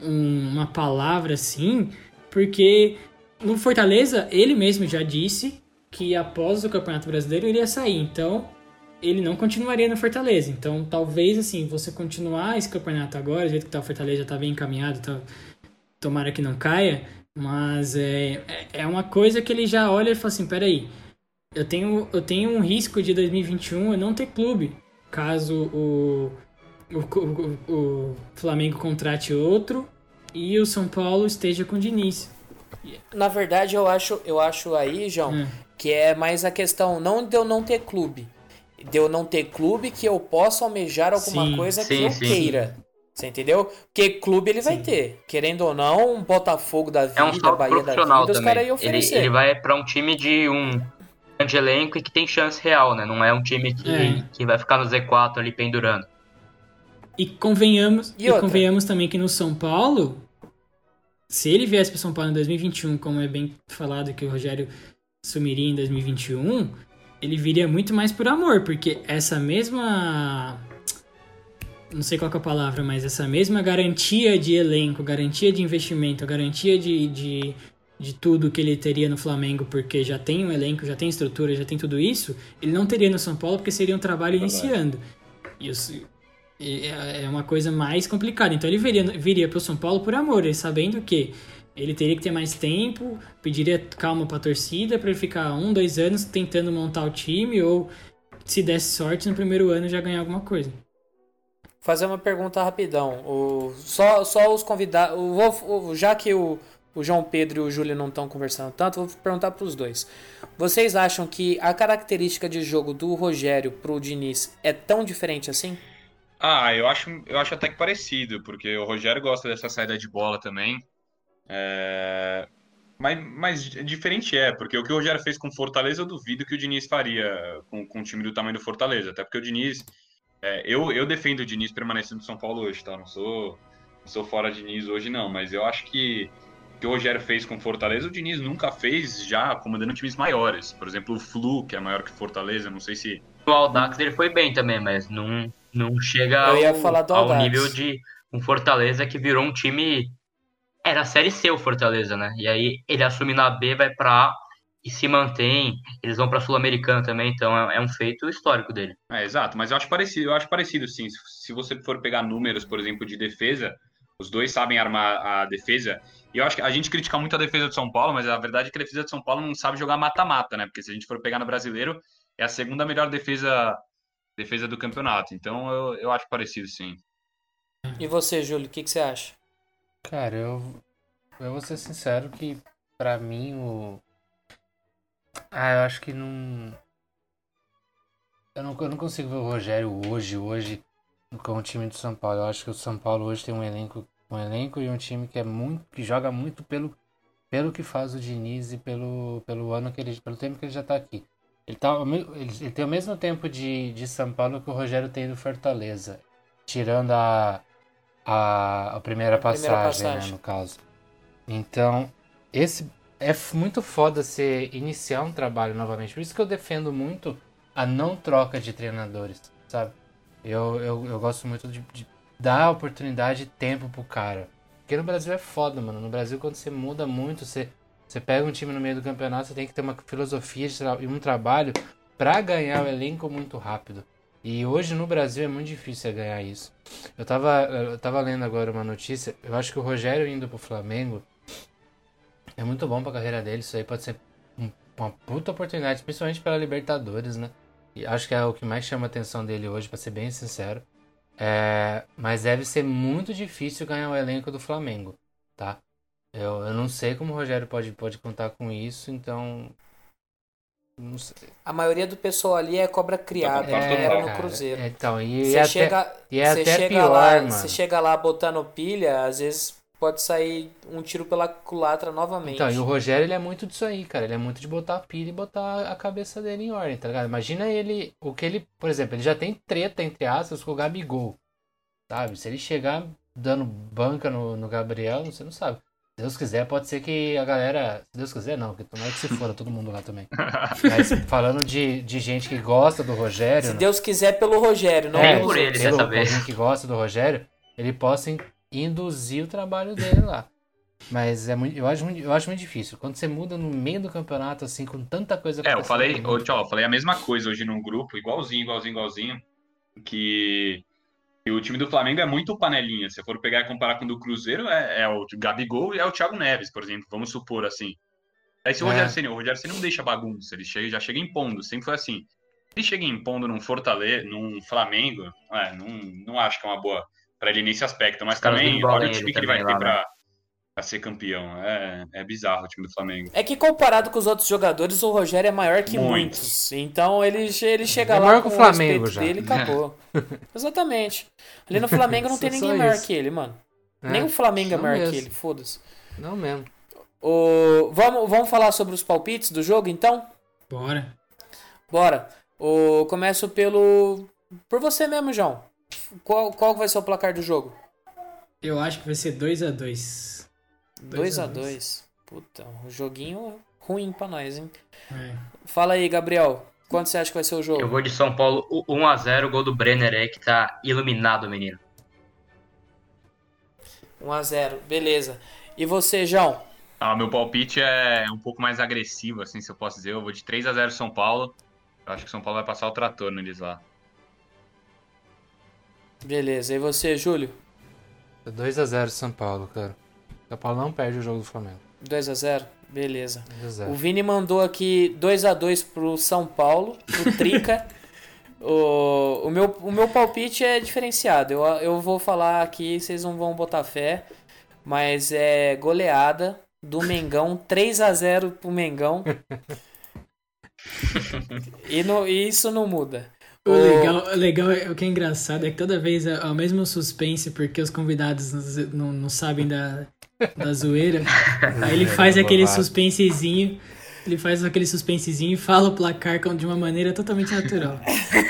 um- uma palavra assim, porque no Fortaleza, ele mesmo já disse que após o Campeonato Brasileiro ele ia sair. Então, ele não continuaria no Fortaleza. Então, talvez, assim, você continuar esse campeonato agora, do jeito que tá o Fortaleza, tá bem encaminhado, tá... tomara que não caia, mas é, é- é uma coisa que ele já olha e fala assim, peraí, eu tenho, eu tenho um risco de 2021 eu não ter clube, caso o, o, o, o Flamengo contrate outro e o São Paulo esteja com o Diniz. Na verdade, eu acho, eu acho aí, João, É. que é mais a questão não de eu não ter clube. De eu não ter clube que eu possa almejar alguma Sim, coisa que sim, eu sim. queira. Você entendeu? Porque clube ele vai Sim. ter. Querendo ou não, um Botafogo da vida, É um Bahia da profissional vida, os caras iam Ele, oferecer. ele vai pra um time de um grande elenco e que tem chance real, né? Não é um time que, É. que vai ficar no Z4 ali pendurando. E convenhamos, E e convenhamos também que no São Paulo, se ele viesse para São Paulo em 2021, como é bem falado que o Rogério sumiria em 2021, ele viria muito mais por amor, porque essa mesma não sei qual é a palavra, mas essa mesma garantia de elenco, garantia de investimento, garantia de, de, de tudo que ele teria no Flamengo, porque já tem um elenco, já tem estrutura, já tem tudo isso, ele não teria no São Paulo porque seria um trabalho iniciando. E os- e é é uma coisa mais complicada. Então ele viria, viria para o São Paulo por amor, ele sabendo que ele teria que ter mais tempo, pediria calma para a torcida para ele ficar um, dois anos tentando montar o time ou se desse sorte no primeiro ano já ganhar alguma coisa. Fazer uma pergunta rapidão. O, só, só os convidados. o- o- já que o, o João Pedro e o Júlio não estão conversando tanto, vou perguntar para os dois. Vocês acham que a característica de jogo do Rogério pro Diniz é tão diferente assim? Ah, eu acho, eu acho até que parecido, porque o Rogério gosta dessa saída de bola também. É, Mas, mas diferente é, porque o que o Rogério fez com o Fortaleza, eu duvido que o Diniz faria com, com um time do tamanho do Fortaleza. Até porque o Diniz. É, eu, eu defendo o Diniz permanecendo no São Paulo hoje, tá? Não sou, não sou fora Diniz hoje, não. Mas eu acho que o que o Rogério fez com o Fortaleza, o Diniz nunca fez já comandando times maiores. Por exemplo, o Flu, que é maior que o Fortaleza, não sei se. No Aldax ele foi bem também, mas não, não chega ao, falar do ao nível de um Fortaleza que virou um time. Era a Série C o Fortaleza, né? E aí ele assume na B, vai pra A e se mantém. Eles vão pra Sul-Americana também, então é, é um feito histórico dele. É, exato, mas eu acho parecido, eu acho parecido sim. Se, se você for pegar números, por exemplo, de defesa, os dois sabem armar a defesa. E eu acho que a gente critica muito a defesa de São Paulo, mas a verdade é que a defesa de São Paulo não sabe jogar mata-mata, né? Porque se a gente for pegar no brasileiro, é a segunda melhor defesa defesa do campeonato. Então eu, eu acho parecido sim. E você, Júlio, o que, que você acha? Cara, eu, eu vou ser sincero que pra mim o. Ah, eu acho que não. Eu não, eu não consigo ver o Rogério hoje, hoje, com o time do São Paulo. Eu acho que o São Paulo hoje tem um elenco um elenco e um time que é muito que joga muito pelo pelo que faz o Diniz e pelo pelo ano que ele pelo tempo que ele já está aqui. Ele, tá, ele, ele, tem o mesmo tempo de, de São Paulo que o Rogério tem do Fortaleza, tirando a a, a primeira, a passagem, primeira passagem. Né, no caso. Então, esse é muito foda você iniciar um trabalho novamente. Por isso que eu defendo muito a não troca de treinadores, sabe? Eu, eu, eu gosto muito de, de dar oportunidade e tempo pro cara. Porque no Brasil é foda, mano. No Brasil, quando você muda muito, você, você pega um time no meio do campeonato, você tem que ter uma filosofia e um trabalho para ganhar o elenco muito rápido. E hoje no Brasil é muito difícil ganhar isso. Eu tava, eu tava lendo agora uma notícia, eu acho que o Rogério indo pro Flamengo é muito bom pra carreira dele. Isso aí pode ser uma puta oportunidade, principalmente pela Libertadores, né? E acho que é o que mais chama a atenção dele hoje, para ser bem sincero. É, mas deve ser muito difícil ganhar o elenco do Flamengo, tá? Eu, eu não sei como o Rogério pode, pode contar com isso, então. A maioria do pessoal ali é cobra criada, é, era no Cruzeiro. Então, e, você é chega, até, e é até chega pior, lá, mano. Você chega lá botando pilha, às vezes pode sair um tiro pela culatra novamente. Então, e o Rogério, ele é muito disso aí, cara. Ele é muito de botar a pilha e botar a cabeça dele em ordem, tá ligado? Imagina ele, o que ele, por exemplo, ele já tem treta, entre aspas, com o Gabigol, sabe? Se ele chegar dando banca no, no Gabriel, você não sabe. Se Deus quiser, pode ser que a galera. Se Deus quiser, não, porque tomara que se fora todo mundo lá também. Mas falando de, de gente que gosta do Rogério. Se Deus quiser, pelo Rogério, não é, por ele, pelo, dessa vez. Alguém que gosta do Rogério, ele possa induzir o trabalho dele lá. Mas é muito, eu, acho muito, eu acho muito difícil. Quando você muda no meio do campeonato, assim, com tanta coisa É, eu falei, ô, tchau, eu falei a mesma coisa hoje num grupo, igualzinho, igualzinho, igualzinho. Que, que o time do Flamengo é muito panelinha. Se for pegar e comparar com o do Cruzeiro, é, é o Gabigol e é o Thiago Neves, por exemplo. Vamos supor assim. Aí se o é. Rogério Senna, o Rogério Senna não deixa bagunça, ele chega, já chega impondo, sempre foi assim. Ele chega impondo num Fortaleza, num Flamengo, é, não, não acho que é uma boa para ele nesse aspecto, mas também olha o time que ele vai ter né? para pra ser campeão. É, é bizarro o time do Flamengo. É que comparado com os outros jogadores, o Rogério é maior que muitos. muitos. Então ele, ele chega é lá maior com o Flamengo já. dele e acabou. Exatamente. Ali no Flamengo não tem ninguém maior isso. que ele, mano. É, Nem o Flamengo é maior mesmo. que ele, foda-se. Não mesmo. O... Vamos, vamos falar sobre os palpites do jogo, então? Bora. Bora. O... Começo pelo... Por você mesmo, João. Qual, qual vai ser o placar do jogo? Eu acho que vai ser 2x2. 2x2. Puta, um joguinho ruim pra nós, hein? É. Fala aí, Gabriel. Quanto você acha que vai ser o jogo? Eu vou de São Paulo 1x0, gol do Brenner aí, que tá iluminado, menino. 1x0, beleza. E você, João? Ah, meu palpite é um pouco mais agressivo, assim, se eu posso dizer. Eu vou de 3x0 São Paulo. Eu acho que São Paulo vai passar o trator neles lá. Beleza, e você, Júlio? 2x0 São Paulo, cara. São Paulo não perde o jogo do Flamengo. 2x0? Beleza. 2 o Vini mandou aqui 2x2 pro São Paulo, pro Trica. o, o, meu, o meu palpite é diferenciado. Eu, eu vou falar aqui, vocês não vão botar fé. Mas é goleada do Mengão, 3x0 pro Mengão. e, no, e isso não muda. O legal, o legal, é, o que é engraçado é que toda vez é o mesmo suspense, porque os convidados não, não sabem da, da zoeira. Aí ele faz aquele suspensezinho ele faz aquele suspensezinho e fala o placar de uma maneira totalmente natural.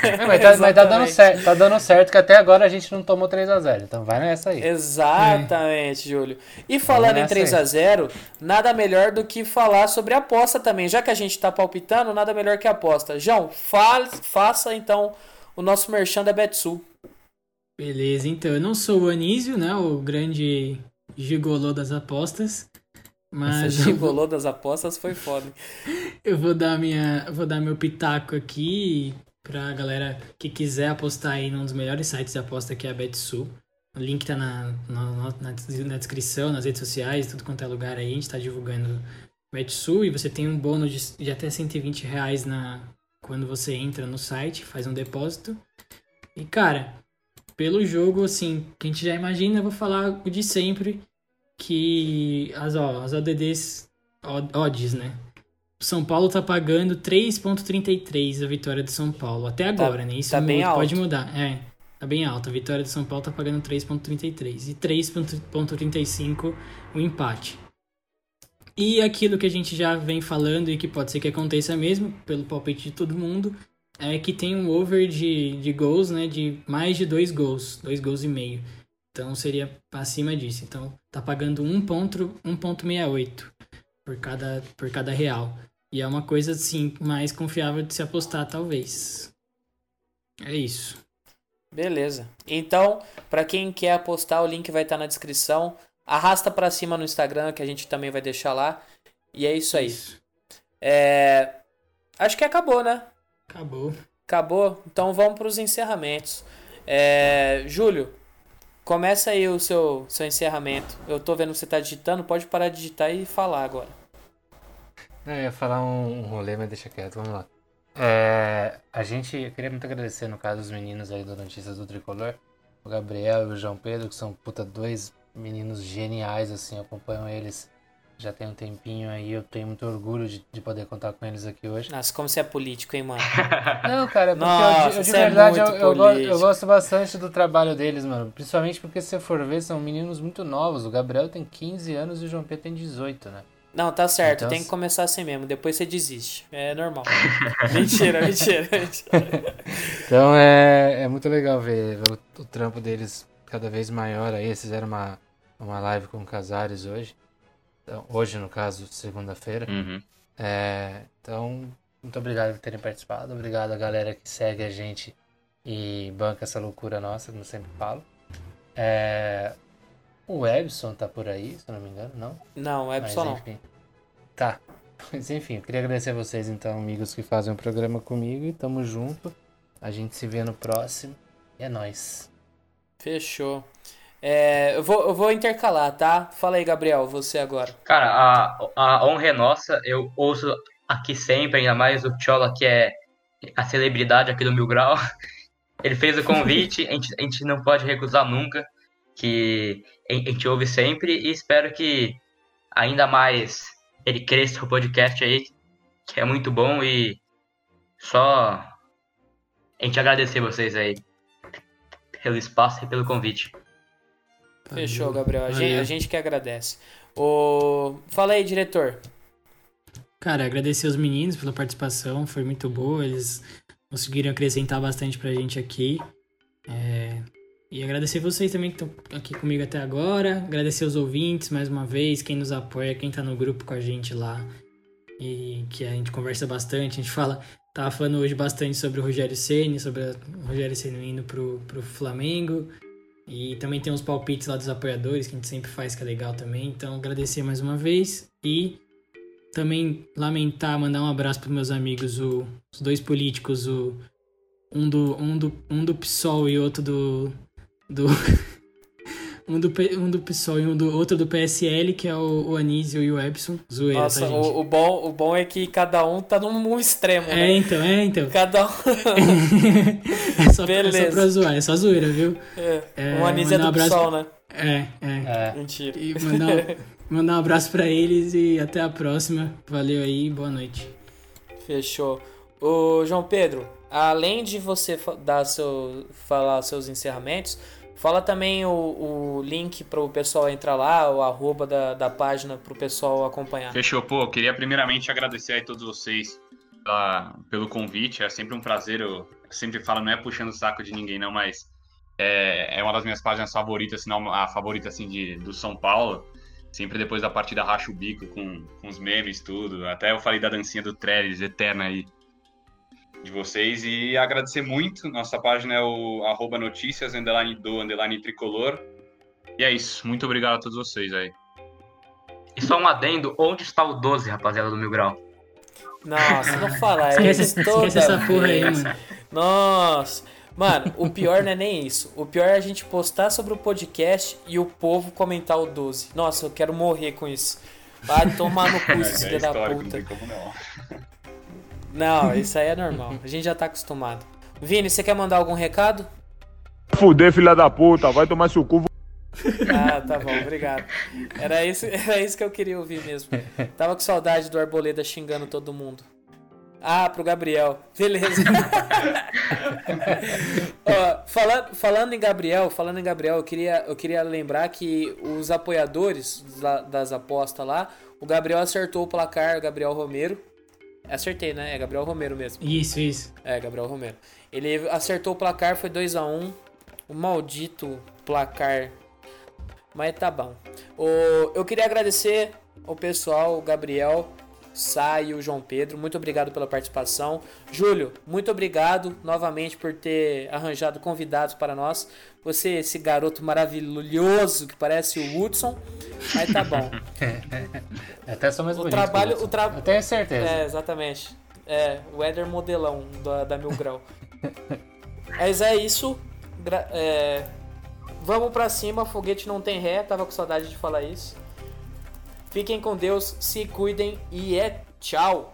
É, mas, tá, mas tá, dando certo, tá dando certo que até agora a gente não tomou 3x0. Então vai nessa aí. Exatamente, é. Júlio. E falando em 3x0, nada melhor do que falar sobre aposta também. Já que a gente tá palpitando, nada melhor que aposta. João, fa faça então o nosso merchan da Betsul. Beleza, então eu não sou o Anísio, né? O grande gigolô das apostas. Mas Essa gigolô das apostas foi foda. Eu vou dar minha, vou dar meu pitaco aqui pra galera que quiser apostar aí num dos melhores sites de aposta que é a Betsu. O link tá na, na, na, na descrição, nas redes sociais, tudo quanto é lugar aí. A gente tá divulgando Betsu e você tem um bônus de, de até 120 reais na, quando você entra no site, faz um depósito. E cara, pelo jogo, assim, que a gente já imagina, eu vou falar o de sempre que as, ó, as ODDs, odds, né? São Paulo tá pagando 3.33 a vitória do São Paulo. Até tá, agora, tá, né? Isso tá bem pode mudar. É. tá bem alta. A vitória do São Paulo tá pagando 3,33 e 3,35 o empate. E aquilo que a gente já vem falando e que pode ser que aconteça mesmo, pelo palpite de todo mundo, é que tem um over de, de gols, né? De mais de dois gols, dois gols e meio. Então seria acima disso. Então tá pagando 1,68 por cada, por cada real. E é uma coisa assim mais confiável de se apostar, talvez. É isso. Beleza. Então, para quem quer apostar, o link vai estar na descrição. Arrasta para cima no Instagram, que a gente também vai deixar lá. E é isso aí. Isso. É... Acho que acabou, né? Acabou. Acabou. Então vamos para os encerramentos. É... Júlio, começa aí o seu, seu encerramento. Eu tô vendo que você tá digitando, pode parar de digitar e falar agora. Eu ia falar um, rolê, mas deixa quieto, vamos lá. É, a gente, eu queria muito agradecer, no caso, os meninos aí do Notícias do Tricolor, o Gabriel e o João Pedro, que são, puta, dois meninos geniais, assim, acompanham eles já tem um tempinho aí, eu tenho muito orgulho de, de poder contar com eles aqui hoje. Nossa, como você é político, hein, mano? Não, cara, porque Nossa, eu, eu, de é verdade é eu, eu, eu, gosto bastante do trabalho deles, mano. Principalmente porque se você for ver, são meninos muito novos. O Gabriel tem 15 anos e o João Pedro tem 18, né? Não, tá certo, então, tem que começar assim mesmo, depois você desiste. É normal. mentira, mentira, mentira. Então é, é muito legal ver, ver o, o, trampo deles cada vez maior aí. Eles fizeram uma, uma live com o Casares hoje. Então, hoje, no caso, segunda-feira. Uhum. É, então, muito obrigado por terem participado. Obrigado a galera que segue a gente e banca essa loucura nossa, como eu sempre falo. É, o Ebson tá por aí, se eu não me engano, não? Não, o Ebson Mas, enfim, não. Tá. Mas enfim, eu queria agradecer a vocês então, amigos que fazem o programa comigo e tamo junto. A gente se vê no próximo. E é nóis. Fechou. É, eu, vou, eu vou intercalar, tá? Fala aí, Gabriel, você agora. Cara, a, a honra é nossa. Eu ouço aqui sempre, ainda mais o Chola, que é a celebridade aqui do Mil Grau. Ele fez o convite, a gente, a gente não pode recusar nunca que a gente ouve sempre e espero que ainda mais ele cresça o podcast aí, que é muito bom e só a gente agradecer vocês aí pelo espaço e pelo convite. Fechou, Gabriel. A gente, a gente, que agradece. O... Fala aí, diretor. Cara, agradecer os meninos pela participação, foi muito boa. Eles conseguiram acrescentar bastante pra gente aqui. É, e agradecer vocês também que estão aqui comigo até agora. Agradecer os ouvintes mais uma vez, quem nos apoia, quem tá no grupo com a gente lá. E que a gente conversa bastante, a gente fala. Tava falando hoje bastante sobre o Rogério Ceni, sobre o Rogério Ceni indo pro, pro Flamengo. E também tem uns palpites lá dos apoiadores que a gente sempre faz, que é legal também. Então agradecer mais uma vez. E também lamentar, mandar um abraço para meus amigos, o, os dois políticos, o, um, do, um, do, um do PSOL e outro do, do um do, um do PSOL e um do outro do PSL, que é o, o Anísio e o Epson. Zoeira, Nossa, tá, o, o, bom, o bom é que cada um tá num extremo, é, né? então, é, então. Cada um... é, só, Beleza. é só pra zoar, é só zoeira, viu? É, é o Anísio é do um PSOL, né? É, é, é. Mentira. E mandar, mandar um abraço pra eles e até a próxima. Valeu aí, boa noite. Fechou. Ô, João Pedro, além de você dar seu, falar seus encerramentos, Fala também o, o link para o pessoal entrar lá, o arroba da, da página para o pessoal acompanhar. Fechou, pô. Queria primeiramente agradecer a todos vocês pela, pelo convite. É sempre um prazer. Eu, sempre falo, não é puxando o saco de ninguém, não, mas é, é uma das minhas páginas favoritas, se não a favorita assim, de, do São Paulo. Sempre depois da partida racha o bico com, com os memes, tudo. Até eu falei da dancinha do Trellis, eterna aí de vocês e agradecer muito. Nossa página é o arroba notícias, underline do, underline tricolor. E é isso. Muito obrigado a todos vocês aí. E só um adendo, onde está o 12, rapaziada do Mil Grau? Nossa, não fala isso esquece essa porra aí, mano. Nossa. Mano, o pior não é nem isso. O pior é a gente postar sobre o podcast e o povo comentar o 12. Nossa, eu quero morrer com isso. Vai tomar no cu, esse filho da puta. Não tem como não. Não, isso aí é normal. A gente já tá acostumado. Vini, você quer mandar algum recado? Fuder, filha da puta, vai tomar seu cu. Ah, tá bom, obrigado. Era isso, era isso que eu queria ouvir mesmo. Tava com saudade do Arboleda xingando todo mundo. Ah, pro Gabriel. Beleza. Ó, falando, falando em Gabriel, falando em Gabriel, eu queria, eu queria lembrar que os apoiadores da- das apostas lá, o Gabriel acertou o placar, o Gabriel Romero. Acertei, né? É Gabriel Romero mesmo. Isso, isso. É, Gabriel Romero. Ele acertou o placar, foi 2 a 1 O maldito placar. Mas tá bom. O, eu queria agradecer ao pessoal, o Gabriel, Sá e o João Pedro. Muito obrigado pela participação. Júlio, muito obrigado novamente por ter arranjado convidados para nós. Você, esse garoto maravilhoso que parece o Hudson. Mas tá bom. Até sou mais O bonito. trabalho- o tra- Eu tenho certeza. É, exatamente. É, o Éder modelão da, da Mil Grau. Mas é isso. Gra- é, vamos pra cima, foguete não tem ré, tava com saudade de falar isso. Fiquem com Deus, se cuidem e é tchau!